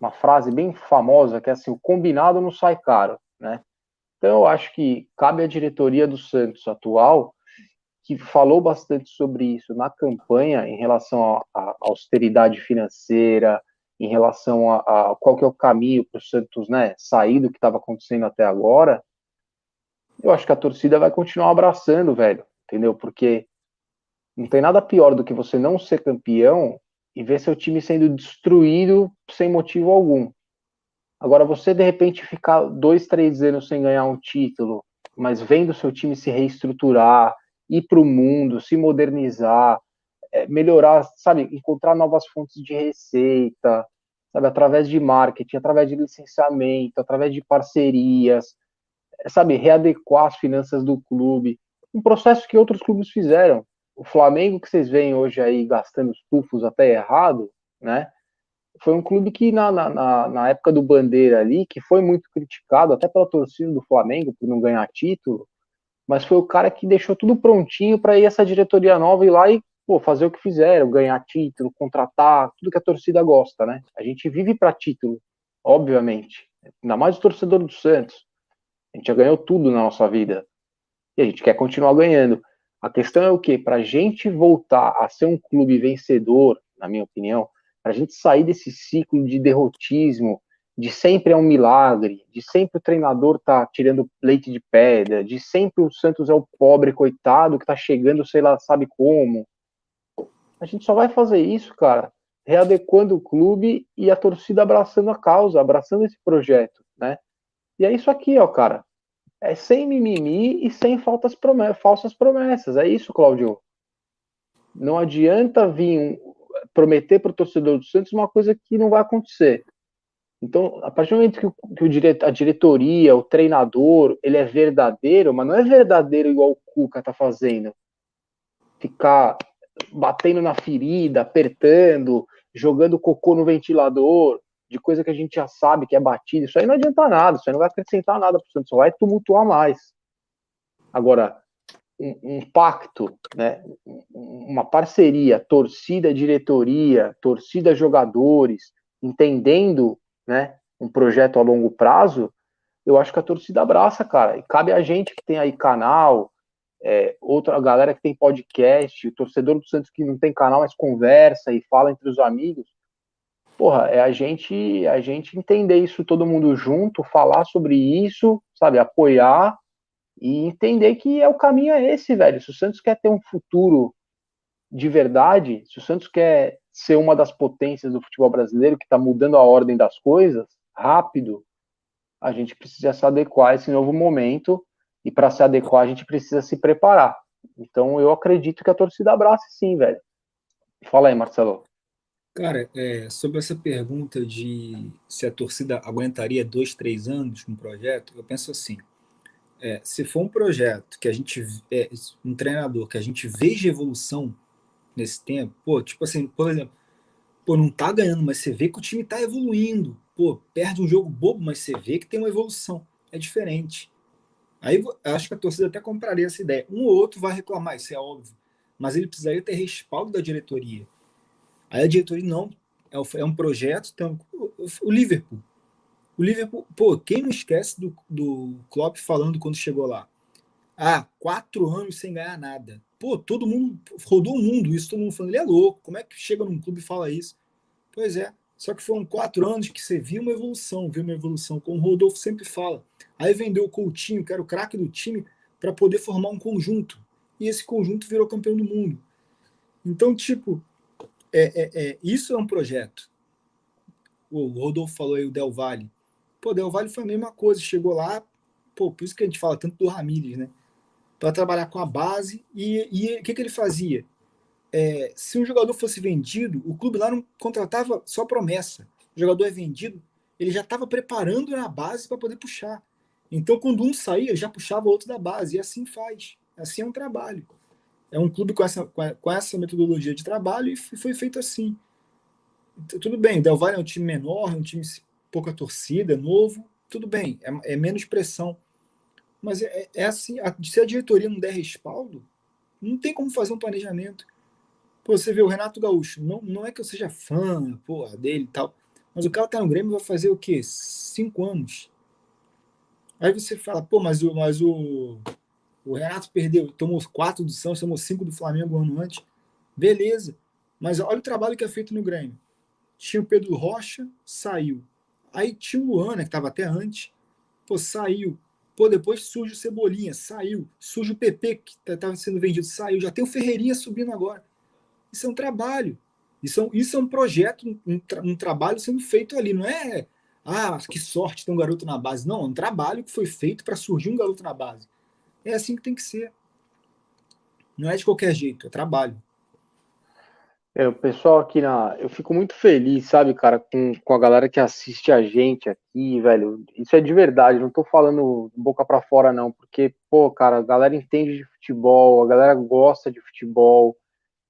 Speaker 1: uma frase bem famosa que é assim: o combinado não sai caro, né? Então, eu acho que cabe à diretoria do Santos atual, que falou bastante sobre isso na campanha, em relação à austeridade financeira, em relação a, a, qual que é o caminho para o Santos né, sair do que estava acontecendo até agora, eu acho que a torcida vai continuar abraçando, velho, entendeu? Porque não tem nada pior do que você não ser campeão e ver seu time sendo destruído sem motivo algum. Agora, você de repente ficar dois, três anos sem ganhar um título, mas vendo seu time se reestruturar, ir para o mundo, se modernizar, é, melhorar, sabe, encontrar novas fontes de receita, sabe, através de marketing, através de licenciamento, através de parcerias, é, sabe, readequar as finanças do clube, um processo que outros clubes fizeram. O Flamengo que vocês veem hoje aí gastando os tufos até errado, né? Foi um clube que na, na, na época do Bandeira ali, que foi muito criticado, até pela torcida do Flamengo, por não ganhar título, mas foi o cara que deixou tudo prontinho para ir essa diretoria nova ir lá e pô, fazer o que fizeram, ganhar título, contratar, tudo que a torcida gosta, né? A gente vive para título, obviamente. Ainda mais o torcedor do Santos. A gente já ganhou tudo na nossa vida. E a gente quer continuar ganhando. A questão é o quê? Para a gente voltar a ser um clube vencedor, na minha opinião, a gente sair desse ciclo de derrotismo, de sempre é um milagre, de sempre o treinador tá tirando leite de pedra, de sempre o Santos é o pobre coitado que tá chegando, sei lá, sabe como. A gente só vai fazer isso, cara, readequando o clube e a torcida abraçando a causa, abraçando esse projeto, né? E é isso aqui, ó, cara. É sem mimimi e sem faltas promessas, falsas promessas. É isso, Claudio. Não adianta vir prometer para o torcedor do Santos uma coisa que não vai acontecer. Então, a partir do momento que, o, que o dire, a diretoria, o treinador, ele é verdadeiro, mas não é verdadeiro igual o Cuca tá fazendo. Ficar batendo na ferida, apertando, jogando cocô no ventilador, de coisa que a gente já sabe que é batida, isso aí não adianta nada, isso aí não vai acrescentar nada para o Santos, só vai tumultuar mais. Agora, um, um, pacto, né, uma parceria, torcida, diretoria, torcida, jogadores, entendendo né, um projeto a longo prazo, eu acho que a torcida abraça, cara. E cabe a gente que tem aí canal, é, outra galera que tem podcast, o torcedor do Santos que não tem canal, mas conversa e fala entre os amigos. Porra, é a gente, a gente entender isso todo mundo junto, falar sobre isso, sabe, apoiar e entender que é o caminho é esse, velho. Se o Santos quer ter um futuro de verdade, se o Santos quer ser uma das potências do futebol brasileiro que está mudando a ordem das coisas rápido, a gente precisa se adequar a esse novo momento e para se adequar, a gente precisa se preparar. Então eu acredito que a torcida abrace sim, velho. Fala aí, Marcelo.
Speaker 2: Cara, é, sobre essa pergunta de se a torcida aguentaria dois, três anos com um projeto, eu penso assim: é, se for um projeto que a gente, é, um treinador que a gente veja evolução nesse tempo, pô, tipo assim, por exemplo, pô, não tá ganhando, mas você vê que o time tá evoluindo, pô, perde um jogo bobo, mas você vê que tem uma evolução, é diferente. Aí acho que a torcida até compraria essa ideia. Um ou outro vai reclamar, isso é óbvio. Mas ele precisaria ter respaldo da diretoria. Aí a diretoria não. É um projeto. Então, o Liverpool. O Liverpool, pô, quem não esquece do, do Klopp falando quando chegou lá? Ah, quatro anos sem ganhar nada. Pô, todo mundo rodou o mundo, isso todo mundo falando, ele é louco. Como é que chega num clube e fala isso? Pois é, só que foram quatro anos que você viu uma evolução, viu uma evolução, como o Rodolfo sempre fala. Aí vendeu o Coutinho, que era o craque do time, para poder formar um conjunto. E esse conjunto virou campeão do mundo. Então, tipo, é, é, é, isso é um projeto. O Rodolfo falou aí o Del Valle. Pô, Del Valle foi a mesma coisa. Chegou lá, pô, por isso que a gente fala tanto do Ramírez, né? Para trabalhar com a base. E o que, que ele fazia? é, se um jogador fosse vendido, o clube lá não contratava só promessa. O jogador é vendido, ele já estava preparando na base para poder puxar. Então, quando um saía, já puxava outro da base. E assim faz. Assim é um trabalho. É um clube com essa, com essa metodologia de trabalho e foi feito assim. Então, tudo bem, Del Valle é um time menor, é um time pouca torcida, novo. Tudo bem, é, é menos pressão. Mas é, é assim, a, se a diretoria não der respaldo, não tem como fazer um planejamento. Pô, você vê o Renato Gaúcho, não, não é que eu seja fã porra, dele e tal, mas o cara tá no Grêmio vai fazer o quê? Cinco anos. Aí você fala, pô, mas o, mas o, o Renato perdeu, tomou quatro do Santos, tomou cinco do Flamengo ano antes. Beleza. Mas olha o trabalho que é feito no Grêmio. Tinha o Pedro Rocha, saiu. Aí tinha o Luana, que estava até antes. Pô, saiu. Pô, depois surge o Cebolinha, saiu. Surge o PP, que estava sendo vendido, saiu. Já tem o Ferreirinha subindo agora. Isso é um trabalho. Isso é um, isso é um projeto, um, tra, um trabalho sendo feito ali. Não é, ah, que sorte ter um garoto na base. Não, é um trabalho que foi feito para surgir um garoto na base. É assim que tem que ser. Não é de qualquer jeito, é trabalho.
Speaker 1: É, o pessoal aqui na. Eu fico muito feliz, sabe, cara, com, com a galera que assiste a gente aqui, velho. Isso é de verdade, não tô falando boca para fora, não, porque, pô, cara, a galera entende de futebol, a galera gosta de futebol.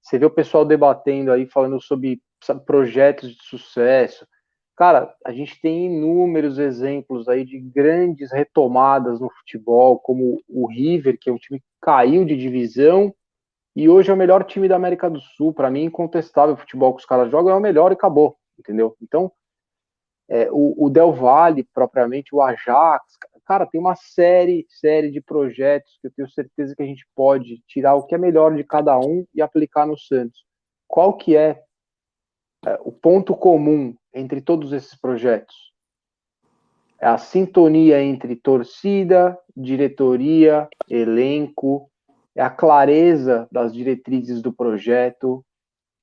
Speaker 1: Você vê o pessoal debatendo aí, falando sobre projetos de sucesso. Cara, a gente tem inúmeros exemplos aí de grandes retomadas no futebol, como o River, que é um time que caiu de divisão e hoje é o melhor time da América do Sul. Para mim, incontestável o futebol que os caras jogam é o melhor e acabou, entendeu? Então, é, o, o, Del Valle, propriamente, o Ajax, cara, tem uma série, série de projetos que eu tenho certeza que a gente pode tirar o que é melhor de cada um e aplicar no Santos. Qual que é, é o ponto comum entre todos esses projetos? É a sintonia entre torcida, diretoria, elenco, é a clareza das diretrizes do projeto,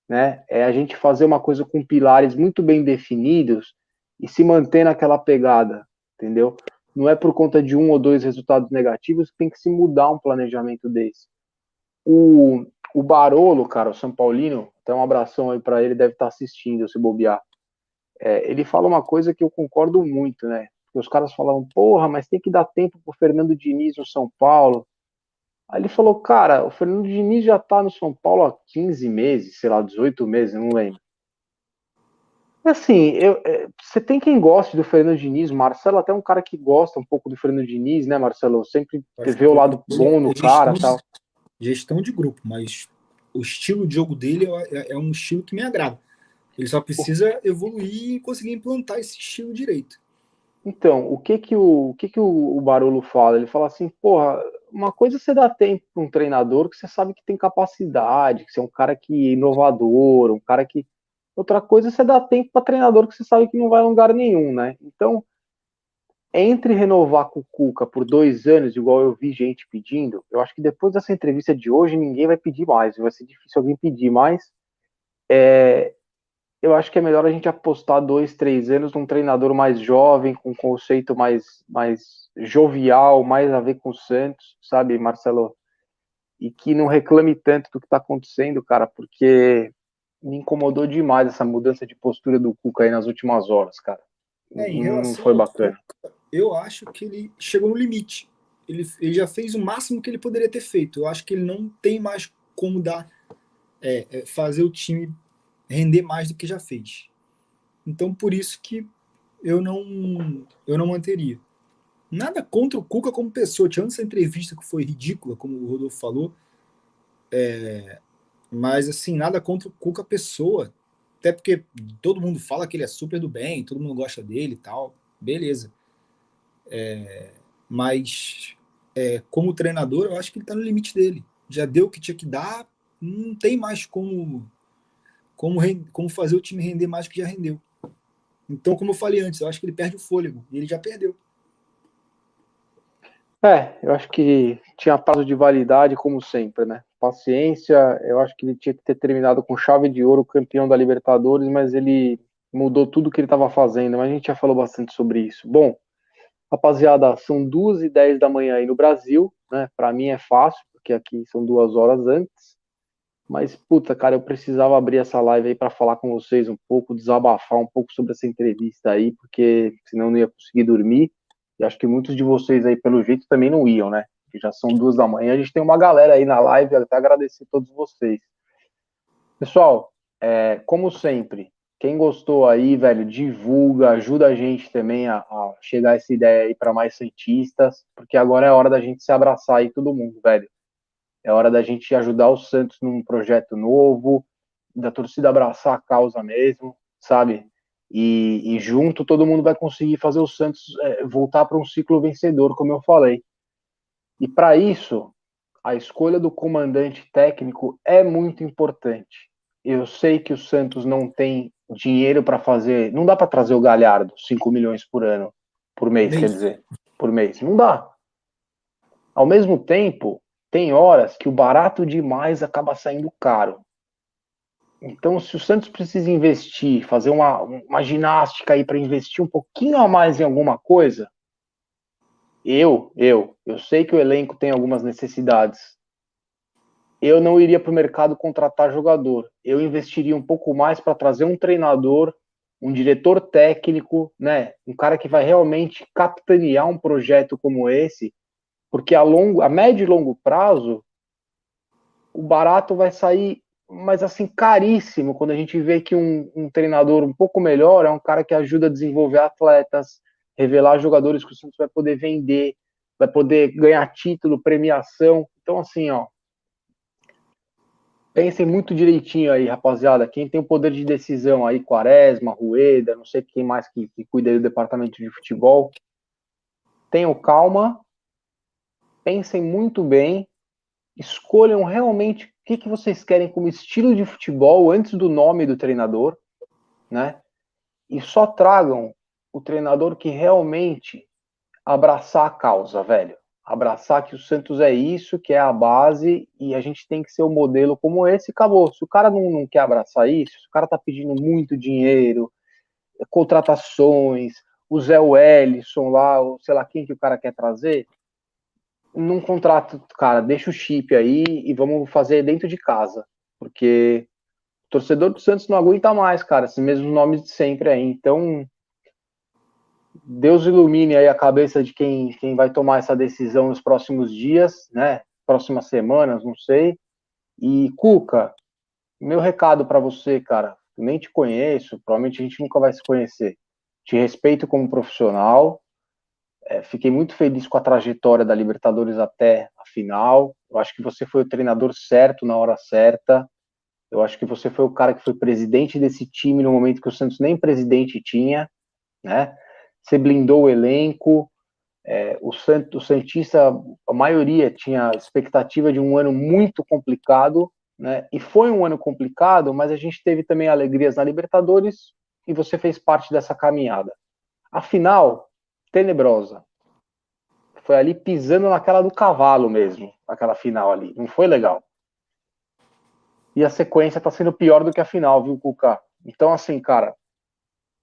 Speaker 1: né? É a gente fazer uma coisa com pilares muito bem definidos e se manter naquela pegada, entendeu? Não é por conta de um ou dois resultados negativos que tem que se mudar um planejamento desse. O, o Barolo, cara, o São Paulino, até um abração aí para ele, deve estar tá assistindo, se bobear. É, ele fala uma coisa que eu concordo muito, né? Porque os caras falavam, porra, mas tem que dar tempo pro Fernando Diniz no São Paulo. Aí ele falou, cara, o Fernando Diniz já tá no São Paulo há 15 meses, sei lá, 18 meses, não lembro. Assim, eu, é, você tem quem goste do Fernando Diniz, Marcelo até é um cara que gosta um pouco do Fernando Diniz, né, Marcelo? Sempre vê o lado bom no cara
Speaker 2: e
Speaker 1: tal.
Speaker 2: Gestão de grupo, mas o estilo de jogo dele é, é um estilo que me agrada. Ele só precisa evoluir e conseguir implantar esse estilo direito.
Speaker 1: Então, o que que o, o que que o, o Barolo fala? Ele fala assim, porra, uma coisa é você dá tempo para um treinador que você sabe que tem capacidade, que você é um cara que é inovador, um cara que Outra coisa é você dar tempo para treinador que você sabe que não vai a lugar nenhum, né? Então, entre renovar com o Cuca por dois anos, igual eu vi gente pedindo, eu acho que depois dessa entrevista de hoje ninguém vai pedir mais, vai ser difícil alguém pedir mais. É, eu acho que é melhor a gente apostar dois, três anos num treinador mais jovem, com um conceito mais, mais jovial, mais a ver com o Santos, sabe, Marcelo? E que não reclame tanto do que está acontecendo, cara, porque me incomodou demais essa mudança de postura do Cuca aí nas últimas horas, cara. É, não, foi bacana.
Speaker 2: Cuca, eu acho que ele chegou no limite. Ele, ele, já fez o máximo que ele poderia ter feito. Eu acho que ele não tem mais como dar, é, é, fazer o time render mais do que já fez. Então, por isso que eu não, eu não manteria. Nada contra o Cuca como pessoa. Tirando essa entrevista que foi ridícula, como o Rodolfo falou, é, mas, assim, nada contra o Cuca pessoa. Até porque todo mundo fala que ele é super do bem, todo mundo gosta dele e tal. Beleza. É, mas, é, como treinador, eu acho que ele está no limite dele. Já deu o que tinha que dar, não tem mais como, como, como fazer o time render mais do que já rendeu. Então, como eu falei antes, eu acho que ele perde o fôlego. E ele já perdeu.
Speaker 1: É, eu acho que tinha prazo de validade, como sempre, né? paciência. Eu acho que ele tinha que ter terminado com chave de ouro, campeão da Libertadores, mas ele mudou tudo que ele estava fazendo. Mas a gente já falou bastante sobre isso. Bom, rapaziada, são duas e dez da manhã aí no Brasil, né? Para mim é fácil, porque aqui são duas horas antes. Mas, puta, cara, eu precisava abrir essa live aí para falar com vocês um pouco, desabafar um pouco sobre essa entrevista aí, porque senão não ia conseguir dormir. E acho que muitos de vocês aí, pelo jeito, também não iam, né? que já são duas da manhã. A gente tem uma galera aí na live, até agradecer a todos vocês. Pessoal, é, como sempre, quem gostou aí, velho, divulga, ajuda a gente também a, a chegar essa ideia aí para mais cientistas, porque agora é hora da gente se abraçar aí todo mundo, velho. É hora da gente ajudar o Santos num projeto novo, da torcida abraçar a causa mesmo, sabe? E, e junto todo mundo vai conseguir fazer o Santos é, voltar para um ciclo vencedor, como eu falei. E para isso, a escolha do comandante técnico é muito importante. Eu sei que o Santos não tem dinheiro para fazer, não dá para trazer o Galhardo 5 milhões por ano, por mês, quer dizer, por mês, não dá. Ao mesmo tempo, tem horas que o barato demais acaba saindo caro. Então, se o Santos precisa investir, fazer uma, uma ginástica aí para investir um pouquinho a mais em alguma coisa, eu, eu, eu sei que o elenco tem algumas necessidades. Eu não iria para o mercado contratar jogador. Eu investiria um pouco mais para trazer um treinador, um diretor técnico, né? Um cara que vai realmente capitanear um projeto como esse, porque a longo, a médio e longo prazo, o barato vai sair mas assim, caríssimo quando a gente vê que um, um, treinador um pouco melhor é um cara que ajuda a desenvolver atletas, revelar jogadores que o Santos vai poder vender, vai poder ganhar título, premiação. Então, assim, ó. Pensem muito direitinho aí, rapaziada. Quem tem o poder de decisão aí, Quaresma, Rueda, não sei quem mais que, que cuida do departamento de futebol. Tenham calma, pensem muito bem, escolham realmente o que, que vocês querem como estilo de futebol antes do nome do treinador, né? E só tragam o treinador que realmente abraçar a causa, velho. Abraçar que o Santos é isso, que é a base, e a gente tem que ser um modelo como esse, acabou. Se o cara não, não quer abraçar isso, se o cara tá pedindo muito dinheiro, contratações, o Zé Wellison lá, sei lá quem que o cara quer trazer, num contrato, cara, deixa o chip aí e vamos fazer dentro de casa, porque o torcedor do Santos não aguenta mais, cara, esses mesmos nomes de sempre aí. Então, Deus ilumine aí a cabeça de quem, quem vai tomar essa decisão nos próximos dias, né? Próximas semanas, não sei. E Cuca, meu recado para você, cara, nem te conheço, provavelmente a gente nunca vai se conhecer. Te respeito como profissional, é, fiquei muito feliz com a trajetória da Libertadores até a final. Eu acho que você foi o treinador certo na hora certa. Eu acho que você foi o cara que foi presidente desse time no momento que o Santos nem presidente tinha, né? Você blindou o elenco. É, o, Sant, o Santista, a maioria tinha expectativa de um ano muito complicado, né? E foi um ano complicado, mas a gente teve também alegrias na Libertadores e você fez parte dessa caminhada. Afinal, tenebrosa. Foi ali pisando naquela do cavalo mesmo, aquela final ali. Não foi legal. E a sequência tá sendo pior do que a final, viu, Cuca? Então, assim, cara,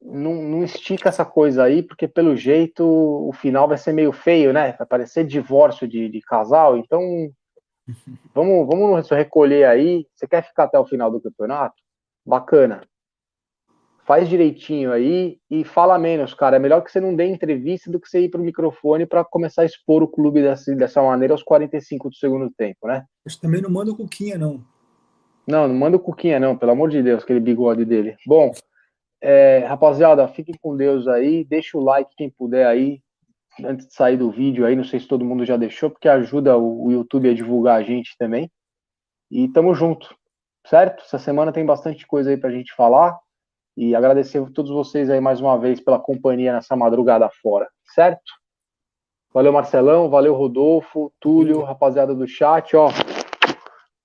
Speaker 1: não, não estica essa coisa aí, porque pelo jeito o final vai ser meio feio, né? Vai parecer divórcio de, de casal. Então, vamos, vamos recolher aí. Você quer ficar até o final do campeonato? Bacana faz direitinho aí e fala menos, cara. É melhor que você não dê entrevista do que você ir pro microfone para começar a expor o clube dessa, dessa maneira aos 45 do segundo tempo, né?
Speaker 2: Mas também não manda o Cuquinha, não.
Speaker 1: Não, não manda o Cuquinha, não, pelo amor de Deus, aquele bigode dele. Bom, é, rapaziada, fiquem com Deus aí, deixa o like quem puder aí, antes de sair do vídeo aí, não sei se todo mundo já deixou, porque ajuda o, o YouTube a divulgar a gente também. E tamo junto, certo? Essa semana tem bastante coisa aí pra gente falar. E agradecer a todos vocês aí mais uma vez pela companhia nessa madrugada fora, certo? Valeu, Marcelão, valeu, Rodolfo, Túlio, rapaziada do chat, ó.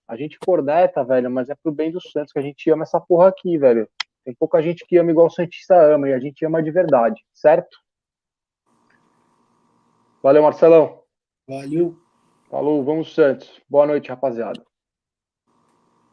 Speaker 1: A gente corneta, velho, mas é pro bem do Santos que a gente ama essa porra aqui, velho. Tem pouca gente que ama igual o Santista ama, e a gente ama de verdade, certo? Valeu, Marcelão.
Speaker 2: Valeu.
Speaker 1: Falou, vamos Santos. Boa noite, rapaziada.